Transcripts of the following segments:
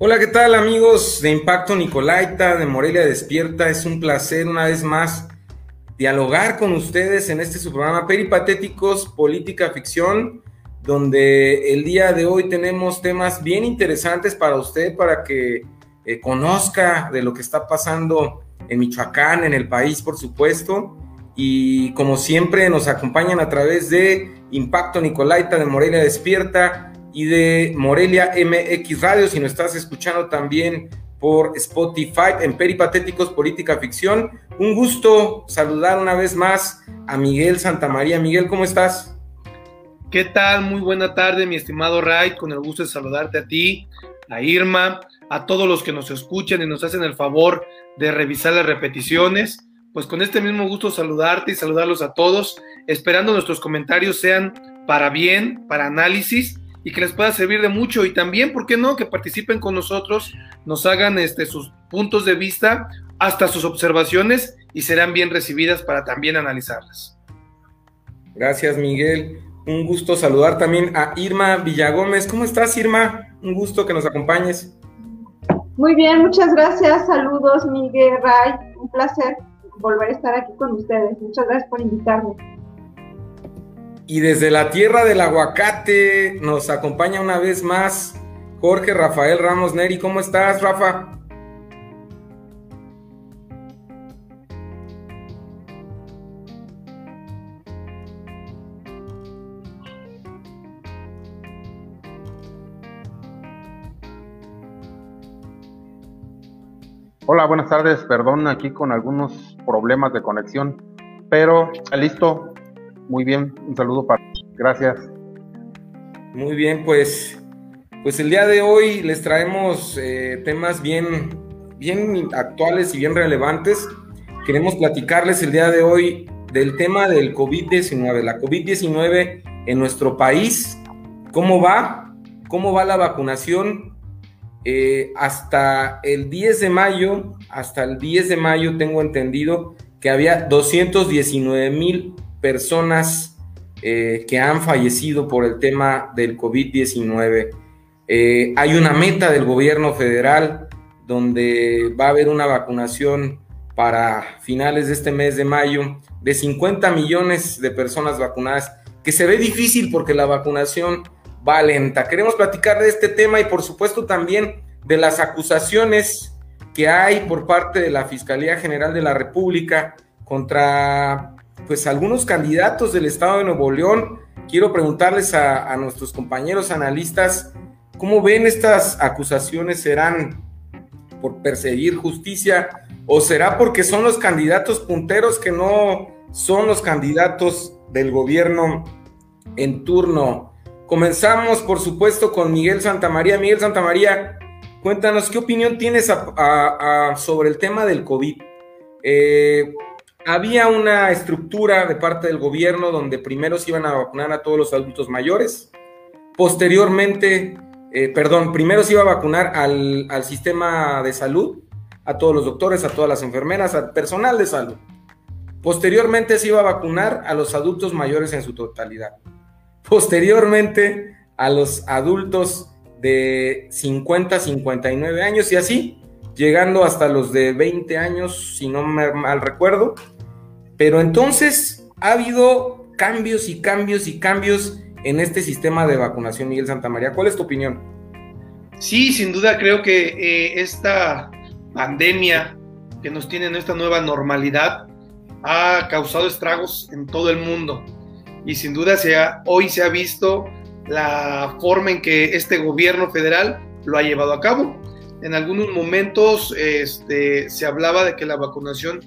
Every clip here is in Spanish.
Hola, ¿qué tal amigos de Impacto Nicolaita, de Morelia Despierta? Es un placer una vez más dialogar con ustedes en este su programa Peripatéticos, Política Ficción, donde el día de hoy tenemos temas bien interesantes para usted, para que eh, conozca de lo que está pasando en Michoacán, en el país, por supuesto. Y como siempre, nos acompañan a través de Impacto Nicolaita de Morelia Despierta y de Morelia MX Radio. Si nos estás escuchando también por Spotify en Peripatéticos Política Ficción. Un gusto saludar una vez más a Miguel Santamaría. Miguel, ¿cómo estás? ¿Qué tal? Muy buena tarde, mi estimado Ray. Con el gusto de saludarte a ti, a Irma, a todos los que nos escuchan y nos hacen el favor de revisar las repeticiones. Pues con este mismo gusto saludarte y saludarlos a todos, esperando nuestros comentarios sean para bien, para análisis y que les pueda servir de mucho y también, ¿por qué no?, que participen con nosotros, nos hagan este, sus puntos de vista, hasta sus observaciones y serán bien recibidas para también analizarlas. Gracias, Miguel. Un gusto saludar también a Irma Villagómez. ¿Cómo estás, Irma? Un gusto que nos acompañes. Muy bien, muchas gracias. Saludos, Miguel Ray. Un placer volver a estar aquí con ustedes. Muchas gracias por invitarme. Y desde la tierra del aguacate nos acompaña una vez más Jorge Rafael Ramos Neri. ¿Cómo estás, Rafa? Hola, buenas tardes. Perdón aquí con algunos problemas de conexión, pero listo, muy bien, un saludo para. Gracias. Muy bien, pues, pues el día de hoy les traemos eh, temas bien, bien actuales y bien relevantes. Queremos platicarles el día de hoy del tema del COVID-19, la COVID-19 en nuestro país, cómo va, cómo va la vacunación. Eh, hasta el 10 de mayo, hasta el 10 de mayo tengo entendido que había 219 mil personas eh, que han fallecido por el tema del COVID-19. Eh, hay una meta del gobierno federal donde va a haber una vacunación para finales de este mes de mayo de 50 millones de personas vacunadas, que se ve difícil porque la vacunación va lenta. Queremos platicar de este tema y por supuesto también de las acusaciones que hay por parte de la Fiscalía General de la República contra pues algunos candidatos del estado de Nuevo León. Quiero preguntarles a, nuestros compañeros analistas, ¿cómo ven estas acusaciones? ¿Serán por perseguir justicia o será porque son los candidatos punteros que no son los candidatos del gobierno en turno? Comenzamos, por supuesto, con Miguel Santamaría. Miguel Santamaría, cuéntanos qué opinión tienes sobre el tema del COVID. Eh, había una estructura de parte del gobierno donde primero se iban a vacunar a todos los adultos mayores, posteriormente, eh, perdón, primero se iba a vacunar al, al sistema de salud, a todos los doctores, a todas las enfermeras, al personal de salud. Posteriormente se iba a vacunar a los adultos mayores en su totalidad. Posteriormente a los adultos de 50 a 59 años y así, llegando hasta los de 20 años, si no me mal recuerdo, pero entonces ha habido cambios y cambios y cambios en este sistema de vacunación, Miguel Santamaría. ¿Cuál es tu opinión? Sí, sin duda creo que eh, esta pandemia que nos tiene en esta nueva normalidad ha causado estragos en todo el mundo. Y sin duda hoy se ha visto la forma en que este gobierno federal lo ha llevado a cabo. En algunos momentos este, se hablaba de que la vacunación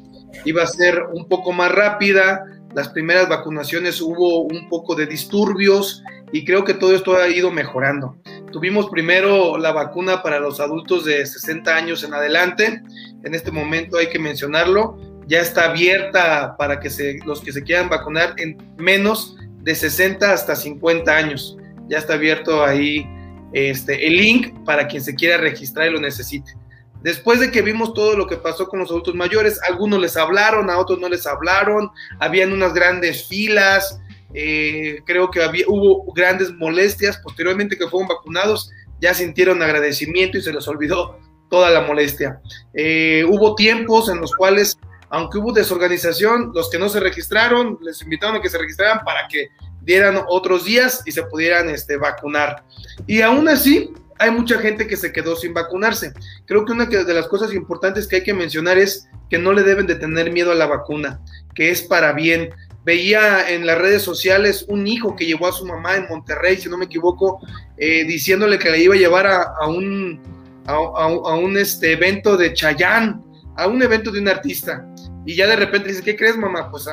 iba a ser un poco más rápida, las primeras vacunaciones hubo un poco de disturbios y creo que todo esto ha ido mejorando. Tuvimos primero la vacuna para los adultos de 60 años en adelante, en este momento hay que mencionarlo, ya está abierta para que los que se quieran vacunar en menos de 60 hasta 50 años. Ya está abierto ahí este, el link para quien se quiera registrar y lo necesite. Después de que vimos todo lo que pasó con los adultos mayores, algunos les hablaron, a otros no les hablaron, habían unas grandes filas, eh, creo que había, hubo grandes molestias, posteriormente que fueron vacunados, ya sintieron agradecimiento y se les olvidó toda la molestia. Eh, hubo tiempos en los cuales, aunque hubo desorganización, los que no se registraron, les invitaron a que se registraran para que dieran otros días y se pudieran este, vacunar. Y aún así, hay mucha gente que se quedó sin vacunarse. Creo que una de las cosas importantes que hay que mencionar es que no le deben de tener miedo a la vacuna, que es para bien. Veía en las redes sociales un hijo que llevó a su mamá en Monterrey, si no me equivoco, eh, diciéndole que la iba a llevar a, un, a, un este, evento de Chayán, a un evento de un artista. Y ya de repente dice, ¿qué crees, mamá? Pues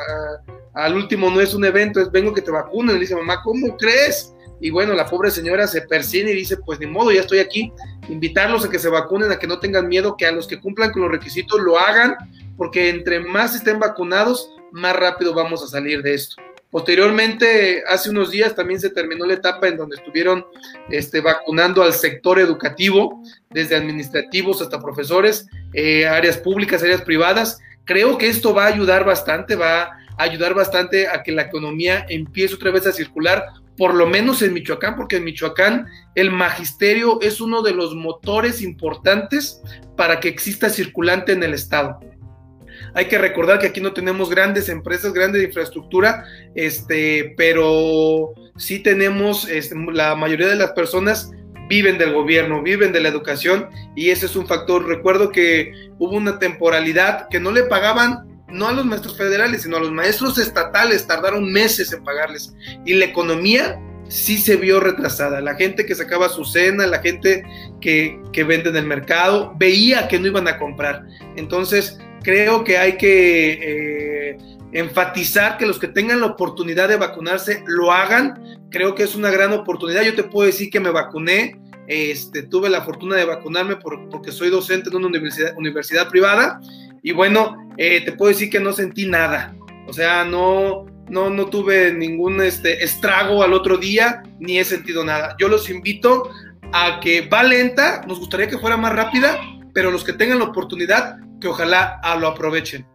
al último no es un evento, es vengo que te vacunen. Le dice, mamá, ¿cómo crees? Y bueno, la pobre señora se persigue y dice, pues ni modo, ya estoy aquí. Invitarlos a que se vacunen, a que no tengan miedo, que a los que cumplan con los requisitos lo hagan, porque entre más estén vacunados, más rápido vamos a salir de esto. Posteriormente, hace unos días también se terminó la etapa en donde estuvieron este, vacunando al sector educativo, desde administrativos hasta profesores, eh, áreas públicas, áreas privadas. Creo que esto va a ayudar bastante, va a ayudar bastante a que la economía empiece otra vez a circular, por lo menos en Michoacán, porque en Michoacán el magisterio es uno de los motores importantes para que exista circulante en el Estado. Hay que recordar que aquí no tenemos grandes empresas, grande infraestructura, este, pero sí tenemos, este, la mayoría de las personas viven del gobierno, viven de la educación y ese es un factor. Recuerdo que hubo una temporalidad que no le pagaban no a los maestros federales, sino a los maestros estatales, tardaron meses en pagarles y la economía sí se vio retrasada. La gente que sacaba su cena, la gente que, que vende en el mercado, veía que no iban a comprar. Entonces, creo que hay que eh, enfatizar que los que tengan la oportunidad de vacunarse lo hagan. Creo que es una gran oportunidad. Yo te puedo decir que me vacuné. Este, tuve la fortuna de vacunarme porque soy docente en una universidad, universidad privada y bueno, eh, te puedo decir que no sentí nada. O sea, no, no, no tuve ningún este, estrago al otro día, ni he sentido nada. Yo los invito a que va lenta, nos gustaría que fuera más rápida, pero los que tengan la oportunidad, que ojalá ah, lo aprovechen.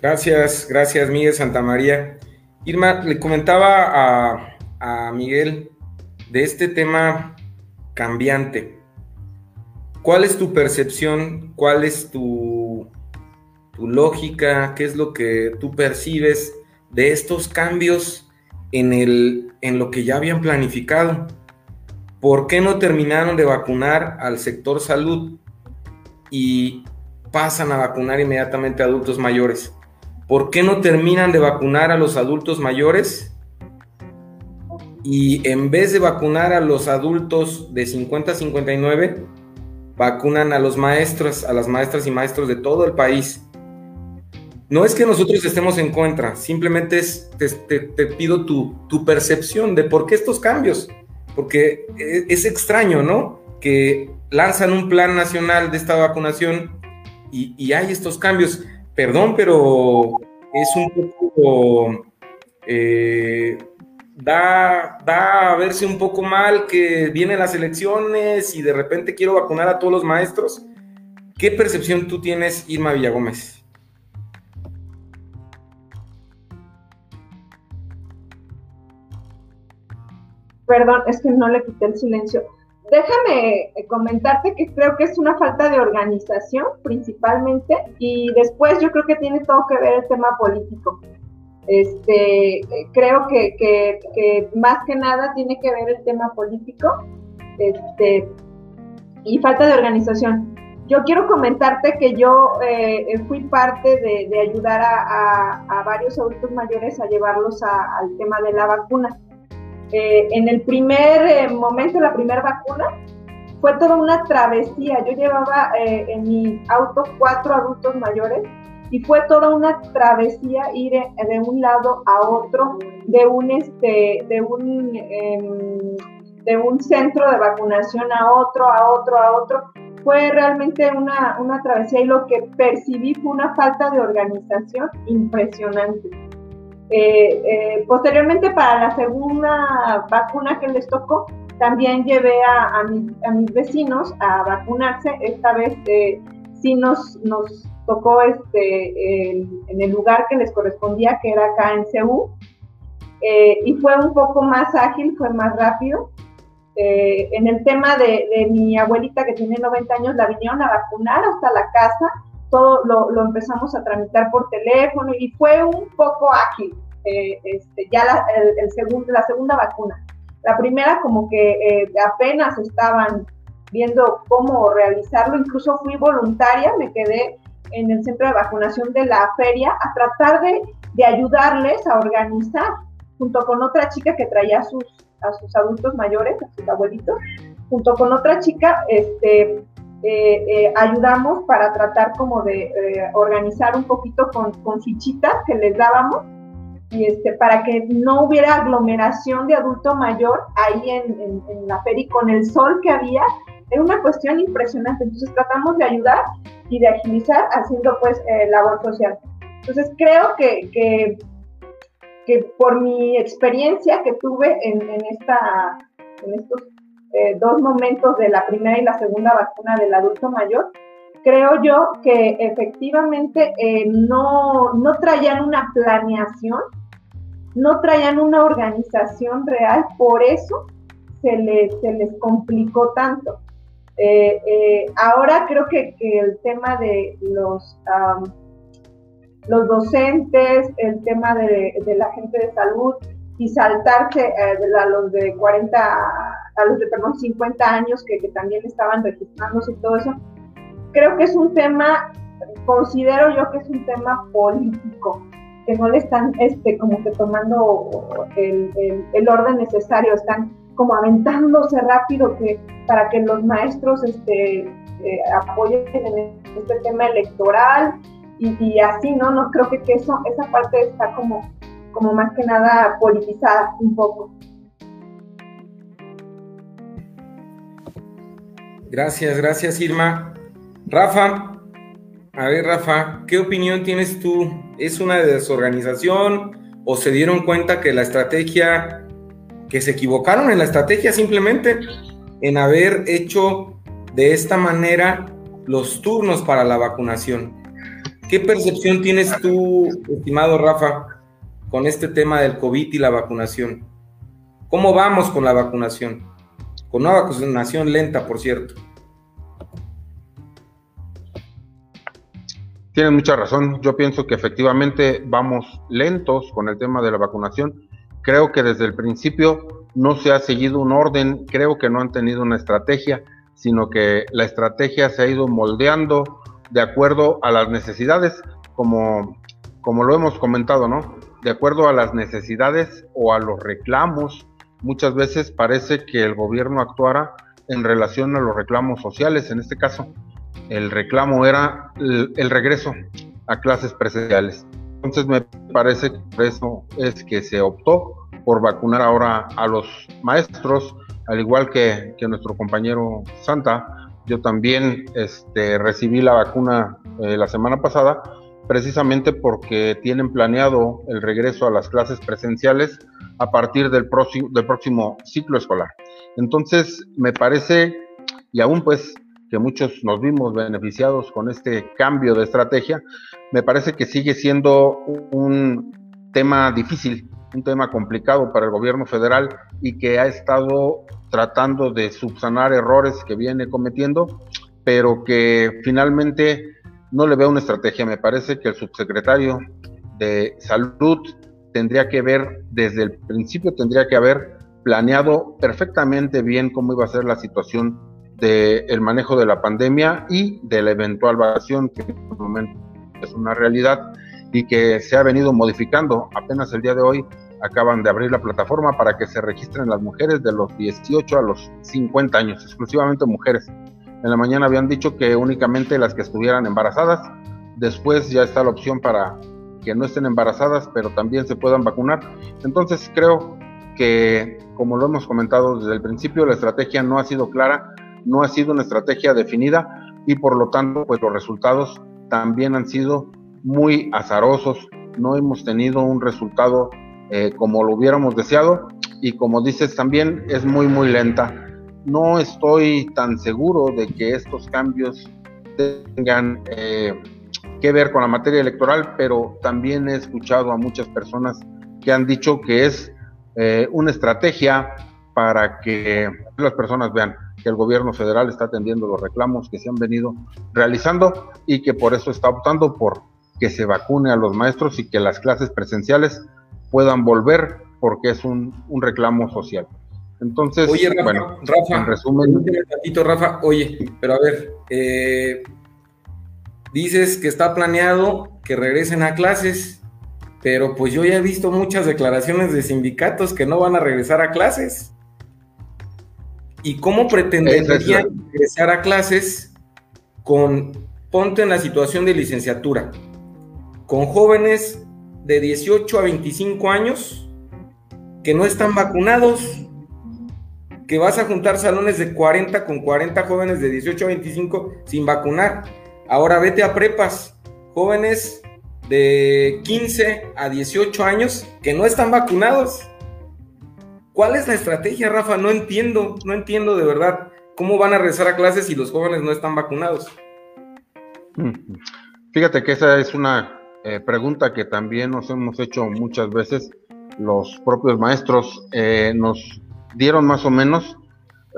Gracias, gracias Miguel Santamaría. Irma, le comentaba a, a Miguel de este tema cambiante. ¿Cuál es tu percepción? ¿Cuál es tu, lógica? ¿Qué es lo que tú percibes de estos cambios en, el, en lo que ya habían planificado? ¿por qué no terminaron de vacunar al sector salud y pasan a vacunar inmediatamente a adultos mayores? ¿Por qué no terminan de vacunar a los adultos mayores y en vez de vacunar a los adultos de 50 a 59, vacunan a los maestros, a las maestras y maestros de todo el país? No es que nosotros estemos en contra, simplemente es, te, pido tu, tu percepción de por qué estos cambios porque e, es extraño, ¿no? Que lanzan un plan nacional de esta vacunación y, hay estos cambios. Perdón, pero es un poco... Eh, da, da a verse un poco mal que vienen las elecciones y de repente quiero vacunar a todos los maestros. ¿Qué percepción tú tienes, Irma Villagómez? Perdón, es que no le quité el silencio. Déjame eh, comentarte que creo que es una falta de organización principalmente y después yo creo que tiene todo que ver el tema político. Este, creo que, más que nada tiene que ver el tema político este, y falta de organización. Yo quiero comentarte que yo eh, fui parte de, ayudar a, varios adultos mayores a llevarlos al tema de la vacuna. Eh, en el primer eh, momento, la primera vacuna, fue toda una travesía. Yo llevaba eh, en mi auto cuatro adultos mayores y fue toda una travesía ir de un lado a otro de un este de un em, de un centro de vacunación a otro a otro a otro fue realmente una, una travesía y lo que percibí fue una falta de organización impresionante eh, eh, posteriormente, para la segunda vacuna que les tocó, también llevé a, a, mis vecinos a vacunarse. Esta vez eh, sí nos, nos tocó este, en el lugar que les correspondía, que era acá en Ceú. eh, y fue un poco más ágil, fue más rápido. Eh, en el tema de, de, mi abuelita que tiene 90 años, la vinieron a vacunar hasta la casa, todo lo, lo empezamos a tramitar por teléfono y fue un poco ágil, eh, este, ya la, el, el segundo, la segunda vacuna. La primera como que eh, apenas estaban viendo cómo realizarlo, incluso fui voluntaria, me quedé en el centro de vacunación de la feria a tratar de, de ayudarles a organizar, junto con otra chica que traía a sus, a sus adultos mayores, a sus abuelitos, junto con otra chica, este, eh, eh, ayudamos para tratar como de eh, organizar un poquito con, con, fichitas que les dábamos y este, para que no hubiera aglomeración de adulto mayor ahí en, en, en la feria y con el sol que había, era una cuestión impresionante. Entonces tratamos de ayudar y de agilizar haciendo pues eh, labor social. Entonces creo que, que, que, por mi experiencia que tuve en, en esta, en estos eh, dos momentos de la primera y la segunda vacuna del adulto mayor, creo yo que efectivamente eh, no, no traían una planeación, no traían una organización real, por eso se les, se les complicó tanto. Eh, eh, ahora creo que, que, el tema de los, um, los docentes, el tema de, de, la gente de salud y saltarse eh, a los de 40, a los de perdón, 50 años que, que, también estaban registrándose y todo eso, creo que es un tema, considero yo que es un tema político, que no le están este, como que tomando el, el, el orden necesario, están como aventándose rápido que para que los maestros este, eh, apoyen en este tema electoral y, y, así, ¿no? No creo que, que eso, esa parte está como, como más que nada politizada un poco. Gracias, gracias Irma. Rafa, a ver Rafa, ¿qué opinión tienes tú? ¿Es una desorganización o se dieron cuenta que la estrategia, que se equivocaron en la estrategia simplemente en haber hecho de esta manera los turnos para la vacunación? ¿Qué percepción tienes tú, estimado Rafa, con este tema del COVID y la vacunación? ¿Cómo vamos con la vacunación? Con una vacunación lenta, por cierto. Tienes mucha razón. Yo pienso que efectivamente vamos lentos con el tema de la vacunación. Creo que desde el principio no se ha seguido un orden, creo que no han tenido una estrategia, sino que la estrategia se ha ido moldeando de acuerdo a las necesidades, como, como lo hemos comentado, ¿no? De acuerdo a las necesidades o a los reclamos. Muchas veces parece que el gobierno actuara en relación a los reclamos sociales, en este caso el reclamo era el, el, regreso a clases presenciales. Entonces me parece que por eso es que se optó por vacunar ahora a los maestros, al igual que, nuestro compañero Santa. Yo también este, recibí la vacuna eh, la semana pasada, precisamente porque tienen planeado el regreso a las clases presenciales a partir del del próximo ciclo escolar. Entonces, me parece, y aún pues que muchos nos vimos beneficiados con este cambio de estrategia, me parece que sigue siendo un tema difícil, un tema complicado para el gobierno federal y que ha estado tratando de subsanar errores que viene cometiendo, pero que finalmente no le veo una estrategia. Me parece que el subsecretario de salud tendría que ver, desde el principio tendría que haber planeado perfectamente bien cómo iba a ser la situación del el manejo de la pandemia y de la eventual vacunación, que en este momento es una realidad y que se ha venido modificando. Apenas el día de hoy acaban de abrir la plataforma para que se registren las mujeres de los 18 a los 50 años, exclusivamente mujeres. En la mañana habían dicho que únicamente las que estuvieran embarazadas, después ya está la opción para que no estén embarazadas, pero también se puedan vacunar. Entonces creo que, como lo hemos comentado desde el principio, la estrategia no ha sido clara no ha sido una estrategia definida y por lo tanto pues los resultados también han sido muy azarosos, no hemos tenido un resultado eh, como lo hubiéramos deseado y como dices también es muy muy lenta. No estoy tan seguro de que estos cambios tengan eh, que ver con la materia electoral, pero también he escuchado a muchas personas que han dicho que es eh, una estrategia para que las personas vean que el gobierno federal está atendiendo los reclamos que se han venido realizando y que por eso está optando por que se vacune a los maestros y que las clases presenciales puedan volver porque es un, reclamo social. Entonces, oye, Rafa, bueno, Rafa, en resumen. Un ratito, Rafa, oye, pero a ver, eh, dices que está planeado que regresen a clases, pero pues yo ya he visto muchas declaraciones de sindicatos que no van a regresar a clases. ¿Y cómo pretenderían regresar a clases con, ponte en la situación de licenciatura, con jóvenes de 18 a 25 años que no están vacunados, que vas a juntar salones de 40 con 40 jóvenes de 18 a 25 sin vacunar. Ahora vete a prepas, jóvenes de 15 a 18 años que no están vacunados. ¿Cuál es la estrategia, Rafa? No entiendo, no entiendo de verdad cómo van a regresar a clases si los jóvenes no están vacunados. Fíjate que esa es una eh, pregunta que también nos hemos hecho muchas veces. Los propios maestros eh, nos dieron más o menos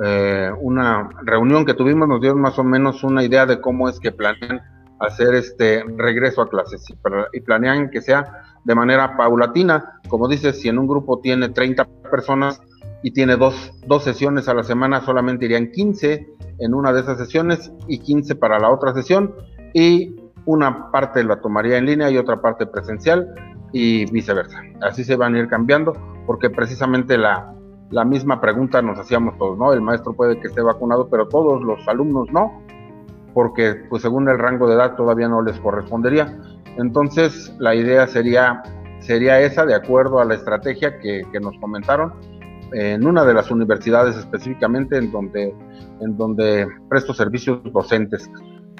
eh, una reunión que tuvimos, nos dieron más o menos una idea de cómo es que planean hacer este regreso a clases y planean que sea de manera paulatina. Como dices, si en un grupo tiene 30 personas y tiene dos, dos sesiones a la semana, solamente irían 15 en una de esas sesiones y 15 para la otra sesión. Y una parte la tomaría en línea y otra parte presencial y viceversa. Así se van a ir cambiando porque precisamente la, la misma pregunta nos hacíamos todos, ¿no? El maestro puede que esté vacunado, pero todos los alumnos no, porque pues según el rango de edad todavía no les correspondería. Entonces, la idea sería, sería esa, de acuerdo a la estrategia que, nos comentaron, en una de las universidades específicamente en donde, en donde presto servicios docentes.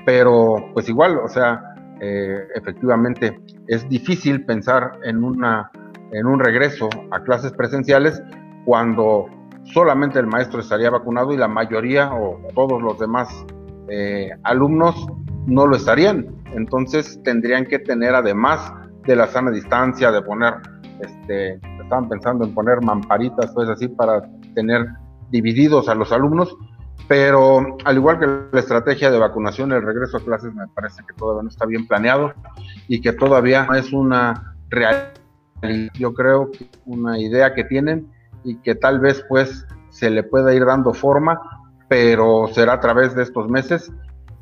Pero, pues igual, o sea, eh, efectivamente es difícil pensar en, una, en un regreso a clases presenciales cuando solamente el maestro estaría vacunado y la mayoría o todos los demás eh, alumnos no lo estarían. Entonces tendrían que tener, además de la sana distancia, de poner, este, estaban pensando en poner mamparitas, pues así, para tener divididos a los alumnos, pero al igual que la estrategia de vacunación, el regreso a clases me parece que todavía no está bien planeado y que todavía no es una realidad, yo creo, una idea que tienen y que tal vez pues se le pueda ir dando forma, pero será a través de estos meses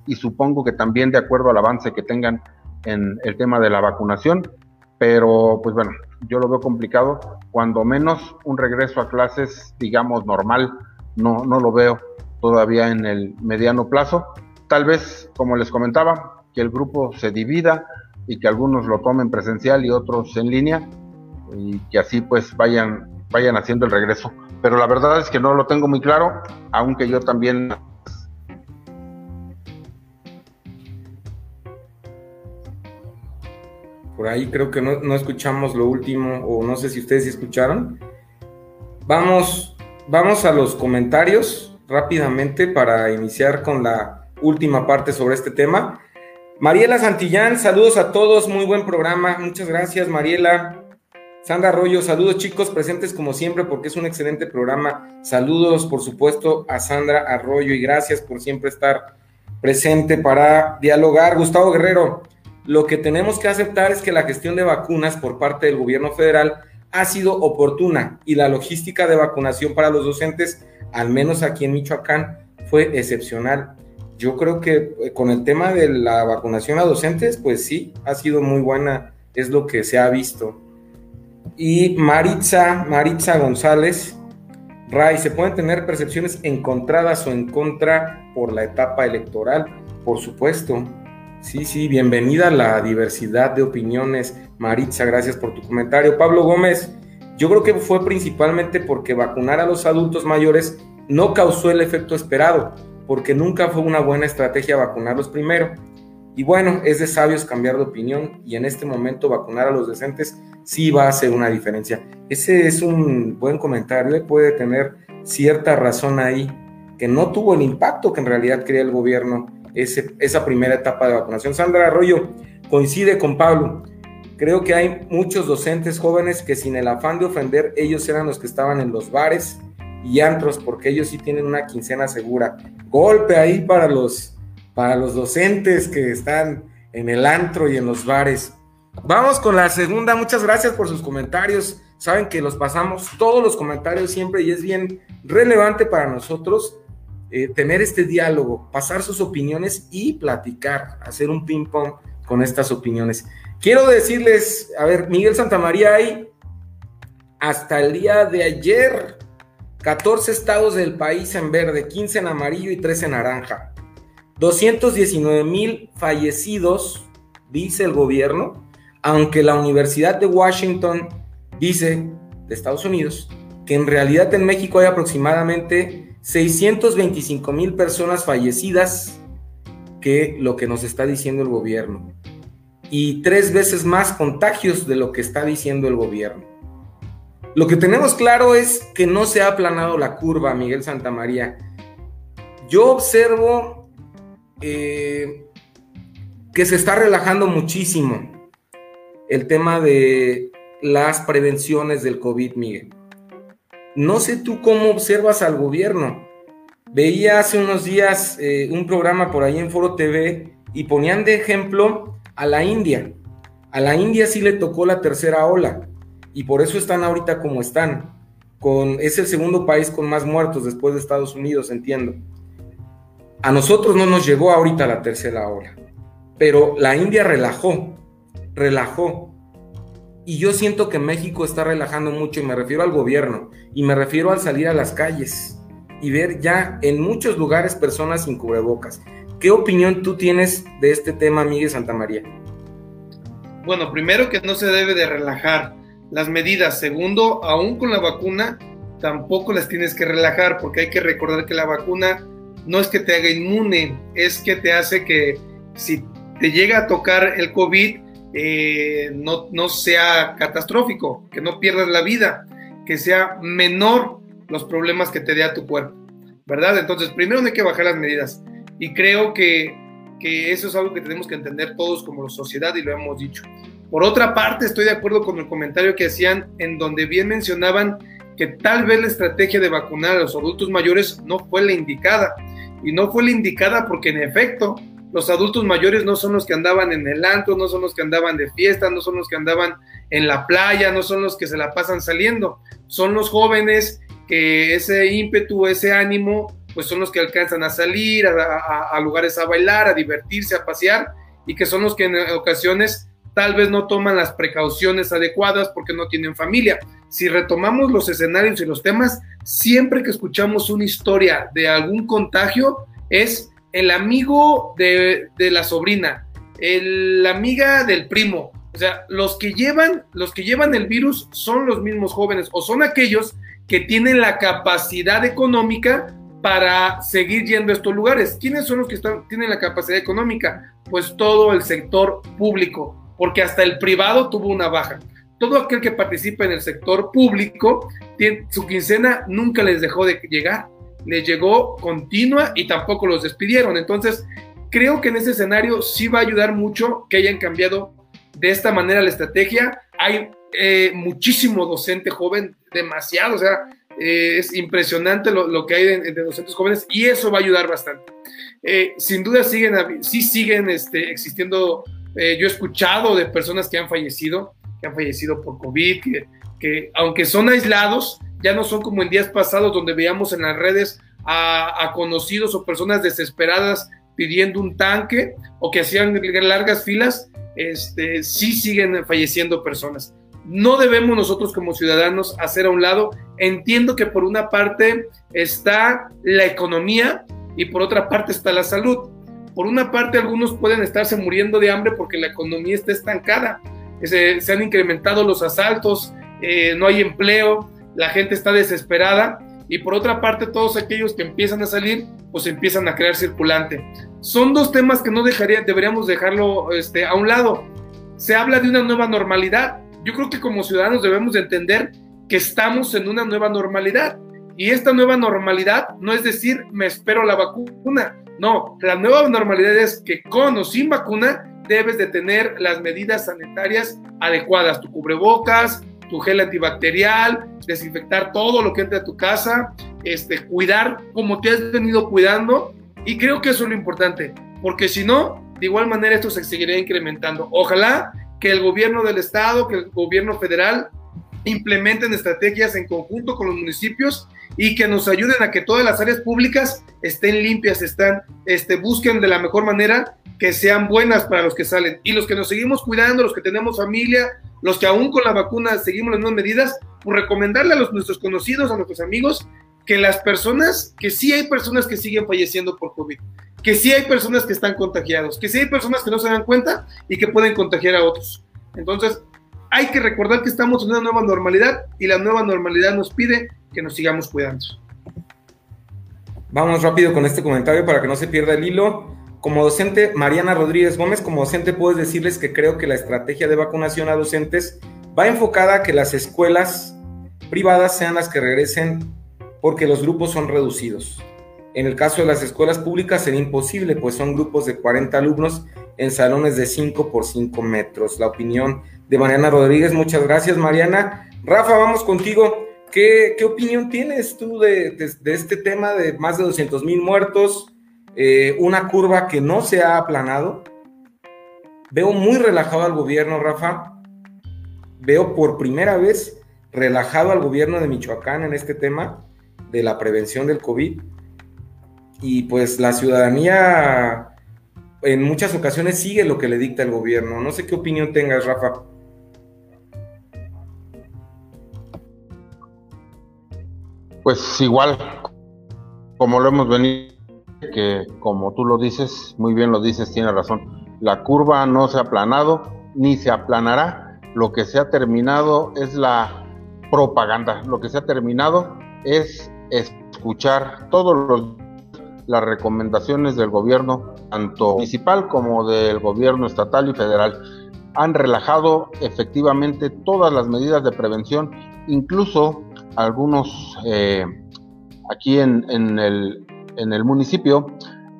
y supongo que también de acuerdo al avance que tengan en el tema de la vacunación, pero pues bueno, yo lo veo complicado, cuando menos un regreso a clases, digamos, normal, no, no lo veo todavía en el mediano plazo. Tal vez, como les comentaba, que el grupo se divida y que algunos lo tomen presencial y otros en línea y que así pues vayan, vayan haciendo el regreso. Pero la verdad es que no lo tengo muy claro, aunque yo también Por ahí creo que no, escuchamos lo último, o no sé si ustedes escucharon. Vamos, vamos a los comentarios rápidamente para iniciar con la última parte sobre este tema. Mariela Santillán, saludos a todos, muy buen programa, muchas gracias Mariela. Sandra Arroyo, saludos chicos, presentes como siempre porque es un excelente programa. Saludos, por supuesto, a Sandra Arroyo y gracias por siempre estar presente para dialogar. Gustavo Guerrero, lo que tenemos que aceptar es que la gestión de vacunas por parte del gobierno federal ha sido oportuna y la logística de vacunación para los docentes, al menos aquí en Michoacán, fue excepcional. Yo creo que eh, con el tema de la vacunación a docentes, pues sí, ha sido muy buena, es lo que se ha visto. Y Maritza, Maritza González, Ray, ¿se pueden tener percepciones encontradas o en contra por la etapa electoral? Por supuesto. Sí, sí, bienvenida a la diversidad de opiniones. Maritza, gracias por tu comentario. Pablo Gómez, yo creo que fue principalmente porque vacunar a los adultos mayores no causó el efecto esperado, porque nunca fue una buena estrategia vacunarlos primero. Y bueno, es de sabios cambiar de opinión y en este momento vacunar a los decentes sí va a hacer una diferencia. Ese es un buen comentario, puede tener cierta razón ahí, que no tuvo el impacto que en realidad quería el gobierno esa primera etapa de vacunación. Sandra Arroyo coincide con Pablo. Creo que hay muchos docentes jóvenes que sin el afán de ofender, ellos eran los que estaban en los bares y antros, porque ellos sí tienen una quincena segura. Golpe ahí para los, para los docentes que están en el antro y en los bares. Vamos con la segunda. Muchas gracias por sus comentarios. Saben que los pasamos todos los comentarios siempre y es bien relevante para nosotros eh, tener este diálogo, pasar sus opiniones y platicar, hacer un ping-pong con estas opiniones. Quiero decirles, a ver, Miguel Santamaría, hay hasta el día de ayer 14 estados del país en verde, 15 en amarillo y 3 en naranja. 219 mil fallecidos, dice el gobierno, aunque la Universidad de Washington dice, de Estados Unidos, que en realidad en México hay aproximadamente 625 mil personas fallecidas que lo que nos está diciendo el gobierno. Y tres veces más contagios de lo que está diciendo el gobierno. Lo que tenemos claro es que no se ha aplanado la curva, Miguel Santamaría. Yo observo eh, que se está relajando muchísimo el tema de las prevenciones del COVID, Miguel. No sé tú cómo observas al gobierno. Veía hace unos días eh, un programa por ahí en Foro TV y ponían de ejemplo a la India. A la India sí le tocó la tercera ola y por eso están ahorita como están. Con, es el segundo país con más muertos después de Estados Unidos, entiendo. A nosotros no nos llegó ahorita la tercera ola, pero la India relajó, relajó. Y yo siento que México está relajando mucho y me refiero al gobierno y me refiero al salir a las calles y ver ya en muchos lugares personas sin cubrebocas. ¿Qué opinión tú tienes de este tema, Miguel Santamaría? Bueno, primero que no se debe de relajar las medidas. Segundo, aún con la vacuna, tampoco las tienes que relajar porque hay que recordar que la vacuna no es que te haga inmune, es que te hace que si te llega a tocar el COVID, eh, no, no sea catastrófico, que no pierdas la vida, que sea menor los problemas que te dé a tu cuerpo, ¿verdad? Entonces, primero hay que bajar las medidas y creo que, que eso es algo que tenemos que entender todos como sociedad y lo hemos dicho. Por otra parte, estoy de acuerdo con el comentario que hacían en donde bien mencionaban que tal vez la estrategia de vacunar a los adultos mayores no fue la indicada. Y no fue la indicada porque en efecto los adultos mayores no son los que andaban en el antro, no son los que andaban de fiesta, no son los que andaban en la playa, no son los que se la pasan saliendo. Son los jóvenes que ese ímpetu, ese ánimo, pues son los que alcanzan a salir a, a lugares a bailar, a divertirse, a pasear y que son los que en ocasiones tal vez no toman las precauciones adecuadas porque no tienen familia. Si retomamos los escenarios y los temas, siempre que escuchamos una historia de algún contagio, es el amigo de, la sobrina, la amiga del primo. O sea, los que llevan, los que llevan el virus son los mismos jóvenes o son aquellos que tienen la capacidad económica para seguir yendo a estos lugares. ¿Quiénes son los que tienen la capacidad económica? Pues todo el sector público porque hasta el privado tuvo una baja. Todo aquel que participa en el sector público, su quincena nunca les dejó de llegar, les llegó continua y tampoco los despidieron. Entonces, creo que en ese escenario sí va a ayudar mucho que hayan cambiado de esta manera la estrategia. Hay eh, muchísimo docente joven, demasiado, o sea, eh, es impresionante lo, que hay de, docentes jóvenes y eso va a ayudar bastante. Eh, sin duda siguen, sí siguen este, existiendo eh, yo he escuchado de personas que han fallecido, que han fallecido por COVID, que, aunque son aislados, ya no son como en días pasados donde veíamos en las redes a, conocidos o personas desesperadas pidiendo un tanque o que hacían largas filas, este, sí siguen falleciendo personas. No debemos nosotros como ciudadanos hacer a un lado. Entiendo que por una parte está la economía y por otra parte está la salud por una parte, algunos pueden estarse muriendo de hambre porque la economía está estancada, se, han incrementado los asaltos, eh, no hay empleo, la gente está desesperada y por otra parte todos aquellos que empiezan a salir pues empiezan a crear circulante. Son dos temas que no dejaría, deberíamos dejarlo este, a un lado. Se habla de una nueva normalidad. Yo creo que como ciudadanos debemos de entender que estamos en una nueva normalidad. Y esta nueva normalidad no es decir me espero la vacuna, no, la nueva normalidad es que con o sin vacuna debes de tener las medidas sanitarias adecuadas, tu cubrebocas, tu gel antibacterial, desinfectar todo lo que entra a tu casa, este, cuidar como te has venido cuidando y creo que eso es lo importante, porque si no, de igual manera esto se seguirá incrementando. Ojalá que el gobierno del estado, que el gobierno federal implementen estrategias en conjunto con los municipios y que nos ayuden a que todas las áreas públicas estén limpias, están, este, busquen de la mejor manera que sean buenas para los que salen. Y los que nos seguimos cuidando, los que tenemos familia, los que aún con la vacuna seguimos las mismas medidas, pues recomendarle a los, nuestros conocidos, a nuestros amigos, que las personas, que sí hay personas que siguen falleciendo por COVID, que sí hay personas que están contagiados, que sí hay personas que no se dan cuenta y que pueden contagiar a otros. Entonces, hay que recordar que estamos en una nueva normalidad y la nueva normalidad nos pide que nos sigamos cuidando. Vamos rápido con este comentario para que no se pierda el hilo. Como docente, Mariana Rodríguez Gómez, como docente puedo decirles que creo que la estrategia de vacunación a docentes va enfocada a que las escuelas privadas sean las que regresen porque los grupos son reducidos. En el caso de las escuelas públicas sería imposible, pues son grupos de 40 alumnos en salones de 5 por 5 metros. La opinión de Mariana Rodríguez, muchas gracias Mariana. Rafa, vamos contigo. ¿Qué, opinión tienes tú de, este tema de más de 200 mil muertos? Eh, una curva que no se ha aplanado. Veo muy relajado al gobierno, Rafa. Veo por primera vez relajado al gobierno de Michoacán en este tema de la prevención del COVID. Y pues la ciudadanía en muchas ocasiones sigue lo que le dicta el gobierno. No sé qué opinión tengas, Rafa. Pues igual, como lo hemos venido que como tú lo dices, muy bien lo dices, tiene razón. La curva no se ha aplanado ni se aplanará. Lo que se ha terminado es la propaganda. Lo que se ha terminado es escuchar todos los las recomendaciones del gobierno, tanto municipal como del gobierno estatal y federal. Han relajado efectivamente todas las medidas de prevención, incluso algunos eh, aquí en, el municipio,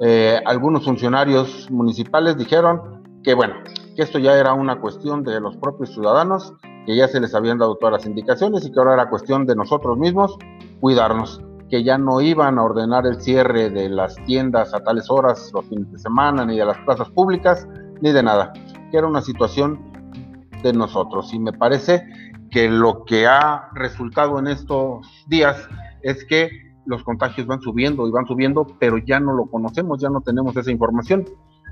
eh, algunos funcionarios municipales dijeron que bueno, que esto ya era una cuestión de los propios ciudadanos, que ya se les habían dado todas las indicaciones y que ahora era cuestión de nosotros mismos cuidarnos, que ya no iban a ordenar el cierre de las tiendas a tales horas los fines de semana, ni de las plazas públicas, ni de nada, que era una situación de nosotros. Y me parece que lo que ha resultado en estos días es que los contagios van subiendo y van subiendo, pero ya no lo conocemos, ya no tenemos esa información.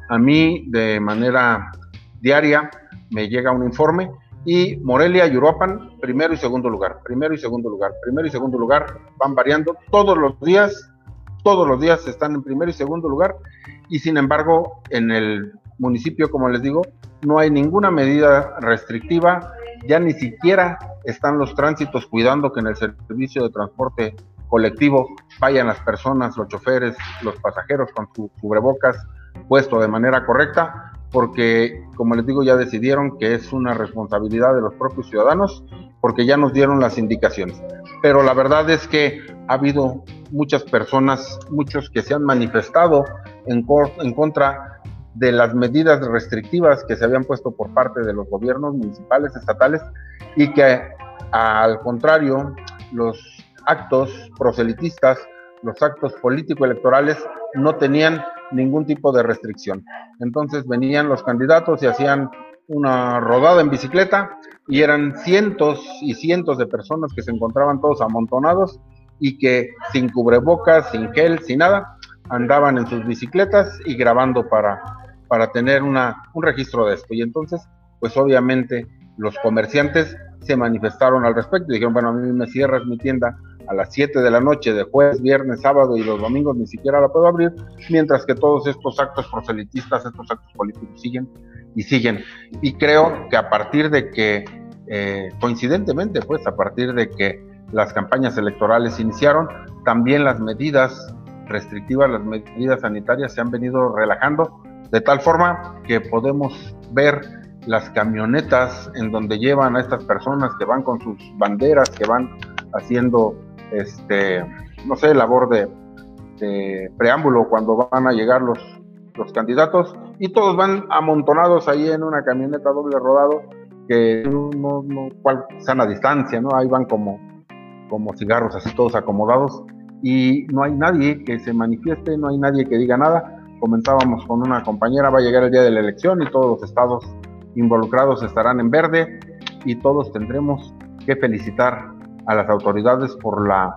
A mí de manera diaria me llega un informe y Morelia y Uruapan primero y segundo lugar, primero y segundo lugar, primero y segundo lugar, van variando todos los días, todos los días están en primero y segundo lugar y sin embargo en el municipio, como les digo, no hay ninguna medida restrictiva, ya ni siquiera están los tránsitos cuidando que en el servicio de transporte colectivo vayan las personas, los choferes, los pasajeros con su cubrebocas puesto de manera correcta, porque, como les digo, ya decidieron que es una responsabilidad de los propios ciudadanos, porque ya nos dieron las indicaciones. Pero la verdad es que ha habido muchas personas, muchos que se han manifestado en, en contra de las medidas restrictivas que se habían puesto por parte de los gobiernos municipales, estatales, y que al contrario, los actos proselitistas, los actos político-electorales no tenían ningún tipo de restricción. Entonces venían los candidatos y hacían una rodada en bicicleta y eran cientos y cientos de personas que se encontraban todos amontonados y que sin cubrebocas, sin gel, sin nada, andaban en sus bicicletas y grabando para, para tener una, un registro de esto. Y entonces, pues obviamente los comerciantes se manifestaron al respecto y dijeron, bueno, a mí me cierras mi tienda a las 7 de la noche de jueves, viernes, sábado y los domingos ni siquiera la puedo abrir, mientras que todos estos actos proselitistas, estos actos políticos siguen y siguen. Y creo que a partir de que, eh, coincidentemente, pues a partir de que las campañas electorales iniciaron, también las medidas restrictivas, las medidas sanitarias se han venido relajando, de tal forma que podemos ver las camionetas en donde llevan a estas personas que van con sus banderas, que van haciendo este, no sé, labor de, preámbulo cuando van a llegar los, los candidatos y todos van amontonados ahí en una camioneta doble rodado que no, no, cual, sana distancia, ¿no? Ahí van como, como cigarros así todos acomodados y no hay nadie que se manifieste, no hay nadie que diga nada. Comentábamos con una compañera, va a llegar el día de la elección y todos los estados involucrados estarán en verde y todos tendremos que felicitar a las autoridades por la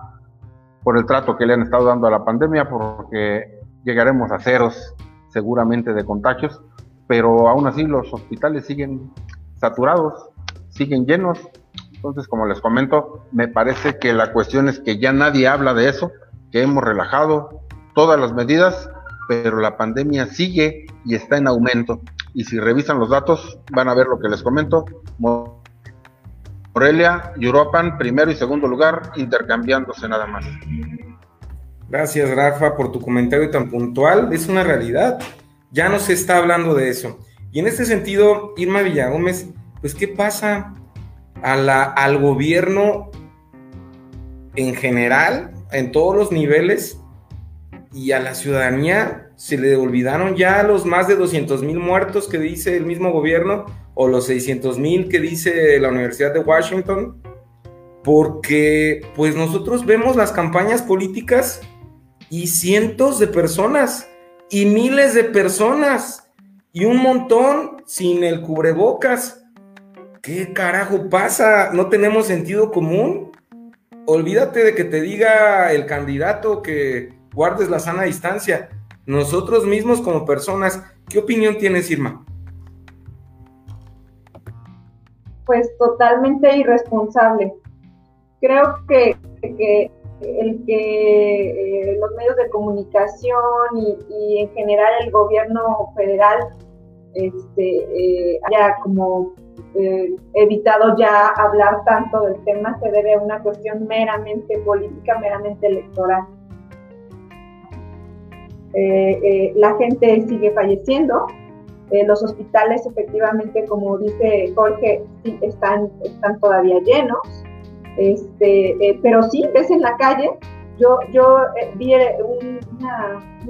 por el trato que le han estado dando a la pandemia porque llegaremos a ceros seguramente de contagios, pero aún así los hospitales siguen saturados, siguen llenos. Entonces, como les comento, me parece que la cuestión es que ya nadie habla de eso, que hemos relajado todas las medidas, pero la pandemia sigue y está en aumento. Y si revisan los datos, van a ver lo que les comento. Morelia y Europan, primero y segundo lugar, intercambiándose nada más. Gracias, Rafa, por tu comentario tan puntual. Es una realidad. Ya no se está hablando de eso. Y en este sentido, Irma Villagómez, pues, ¿qué pasa al gobierno en general, en todos los niveles, y a la ciudadanía? ¿Se le olvidaron ya los más de 200 mil muertos que dice el mismo gobierno? o los 600 mil que dice la Universidad de Washington, porque pues nosotros vemos las campañas políticas y cientos de personas y miles de personas y un montón sin el cubrebocas. ¿Qué carajo pasa? ¿No tenemos sentido común? Olvídate de que te diga el candidato que guardes la sana distancia. Nosotros mismos como personas, ¿qué opinión tienes, Irma? pues totalmente irresponsable. Creo que, el que eh, los medios de comunicación y, en general el gobierno federal este, eh, haya como eh, evitado ya hablar tanto del tema se debe a una cuestión meramente política, meramente electoral. La gente sigue falleciendo, eh, los hospitales efectivamente, como dice Jorge, sí, están, están todavía llenos, este, eh, pero sí, ves en la calle, yo, yo eh, vi un,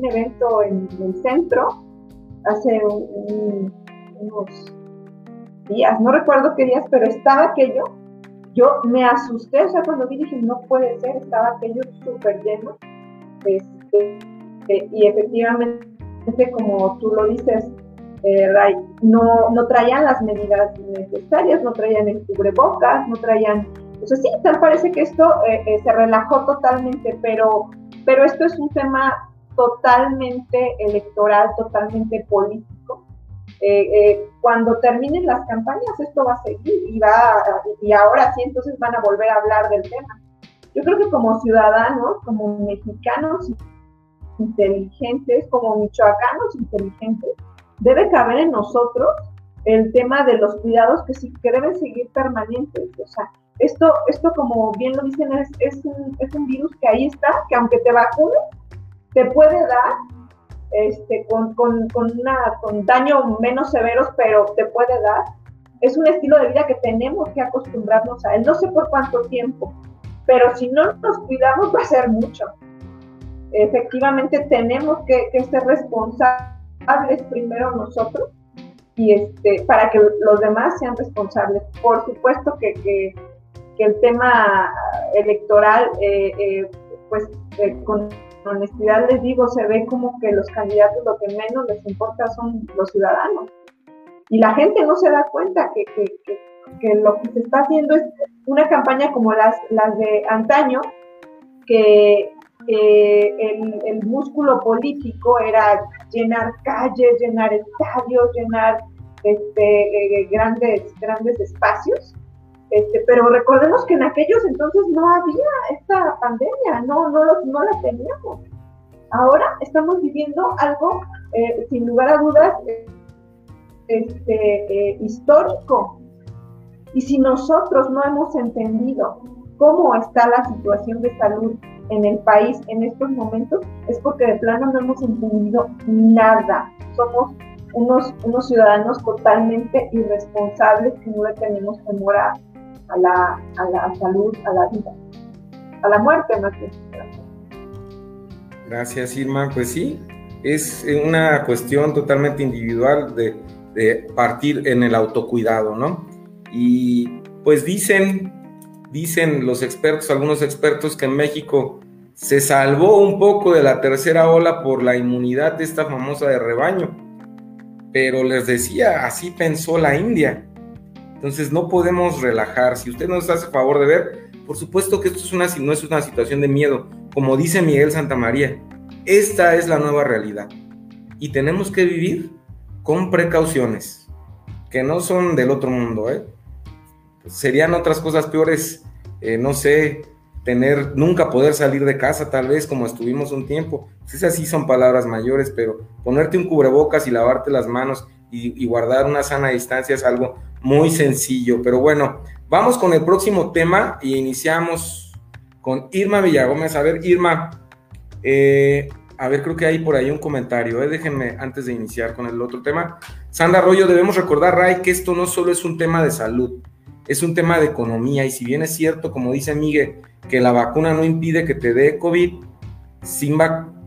evento en el centro hace unos días, no recuerdo qué días, pero estaba aquello, yo me asusté, o sea, cuando vi dije, no puede ser, estaba aquello súper lleno, este, y efectivamente, como tú lo dices, eh, no, no traían las medidas necesarias, no traían el cubrebocas, no traían... Entonces sí, tal parece que esto eh, eh, se relajó totalmente, pero, pero esto es un tema totalmente electoral, totalmente político. cuando terminen las campañas esto va a seguir y, va, y ahora sí entonces van a volver a hablar del tema. Yo creo que como ciudadanos, como mexicanos inteligentes, como michoacanos inteligentes, debe caber en nosotros el tema de los cuidados que sí que deben seguir permanentes. O sea, esto, esto como bien lo dicen, es, es, un, es un virus que ahí está, que aunque te vacunes, te puede dar este, con, con, con, una, con daño menos severos, pero te puede dar. Es un estilo de vida que tenemos que acostumbrarnos a él. No sé por cuánto tiempo, pero si no nos cuidamos va a ser mucho. Efectivamente tenemos que, que ser responsables primero nosotros y este, para que los demás sean responsables. Por supuesto que, que, el tema electoral, eh, eh, pues eh, con honestidad les digo, se ve como que los candidatos lo que menos les importa son los ciudadanos. Y la gente no se da cuenta que, que lo que se está haciendo es una campaña como las, las de antaño, que el, el, músculo político era llenar calles, llenar estadios, llenar este, eh, grandes, grandes espacios. Este, pero recordemos que en aquellos entonces no había esta pandemia, no, no, la teníamos. Ahora estamos viviendo algo, eh, sin lugar a dudas, este, eh, histórico. Y si nosotros no hemos entendido cómo está la situación de salud en el país en estos momentos es porque de plano no hemos entendido nada. Somos unos, unos ciudadanos totalmente irresponsables que no le tenemos temor a, la, a la salud, a la vida, a la muerte más Gracias, Irma. Pues sí, es una cuestión totalmente individual de, de partir en el autocuidado, ¿no? Y pues dicen, dicen los expertos, algunos expertos, que en México se salvó un poco de la tercera ola por la inmunidad de esta famosa de rebaño. Pero les decía, así pensó la India. Entonces no podemos relajar. Si usted nos hace favor de ver, por supuesto que esto es una, no es una situación de miedo. Como dice Miguel Santamaría, esta es la nueva realidad. Y tenemos que vivir con precauciones, que no son del otro mundo. ¿eh? Serían otras cosas peores, eh, no sé, tener, nunca poder salir de casa, tal vez como estuvimos un tiempo. Esas sí son palabras mayores, pero ponerte un cubrebocas y lavarte las manos y, guardar una sana distancia es algo muy sencillo. Pero bueno, vamos con el próximo tema y iniciamos con Irma Villagómez. A ver, Irma, eh, a ver, creo que hay por ahí un comentario. Eh. Déjenme antes de iniciar con el otro tema. Sandra Arroyo, debemos recordar, Ray, que esto no solo es un tema de salud, es un tema de economía. Y si bien es cierto, como dice Miguel, que la vacuna no impide que te dé COVID, sin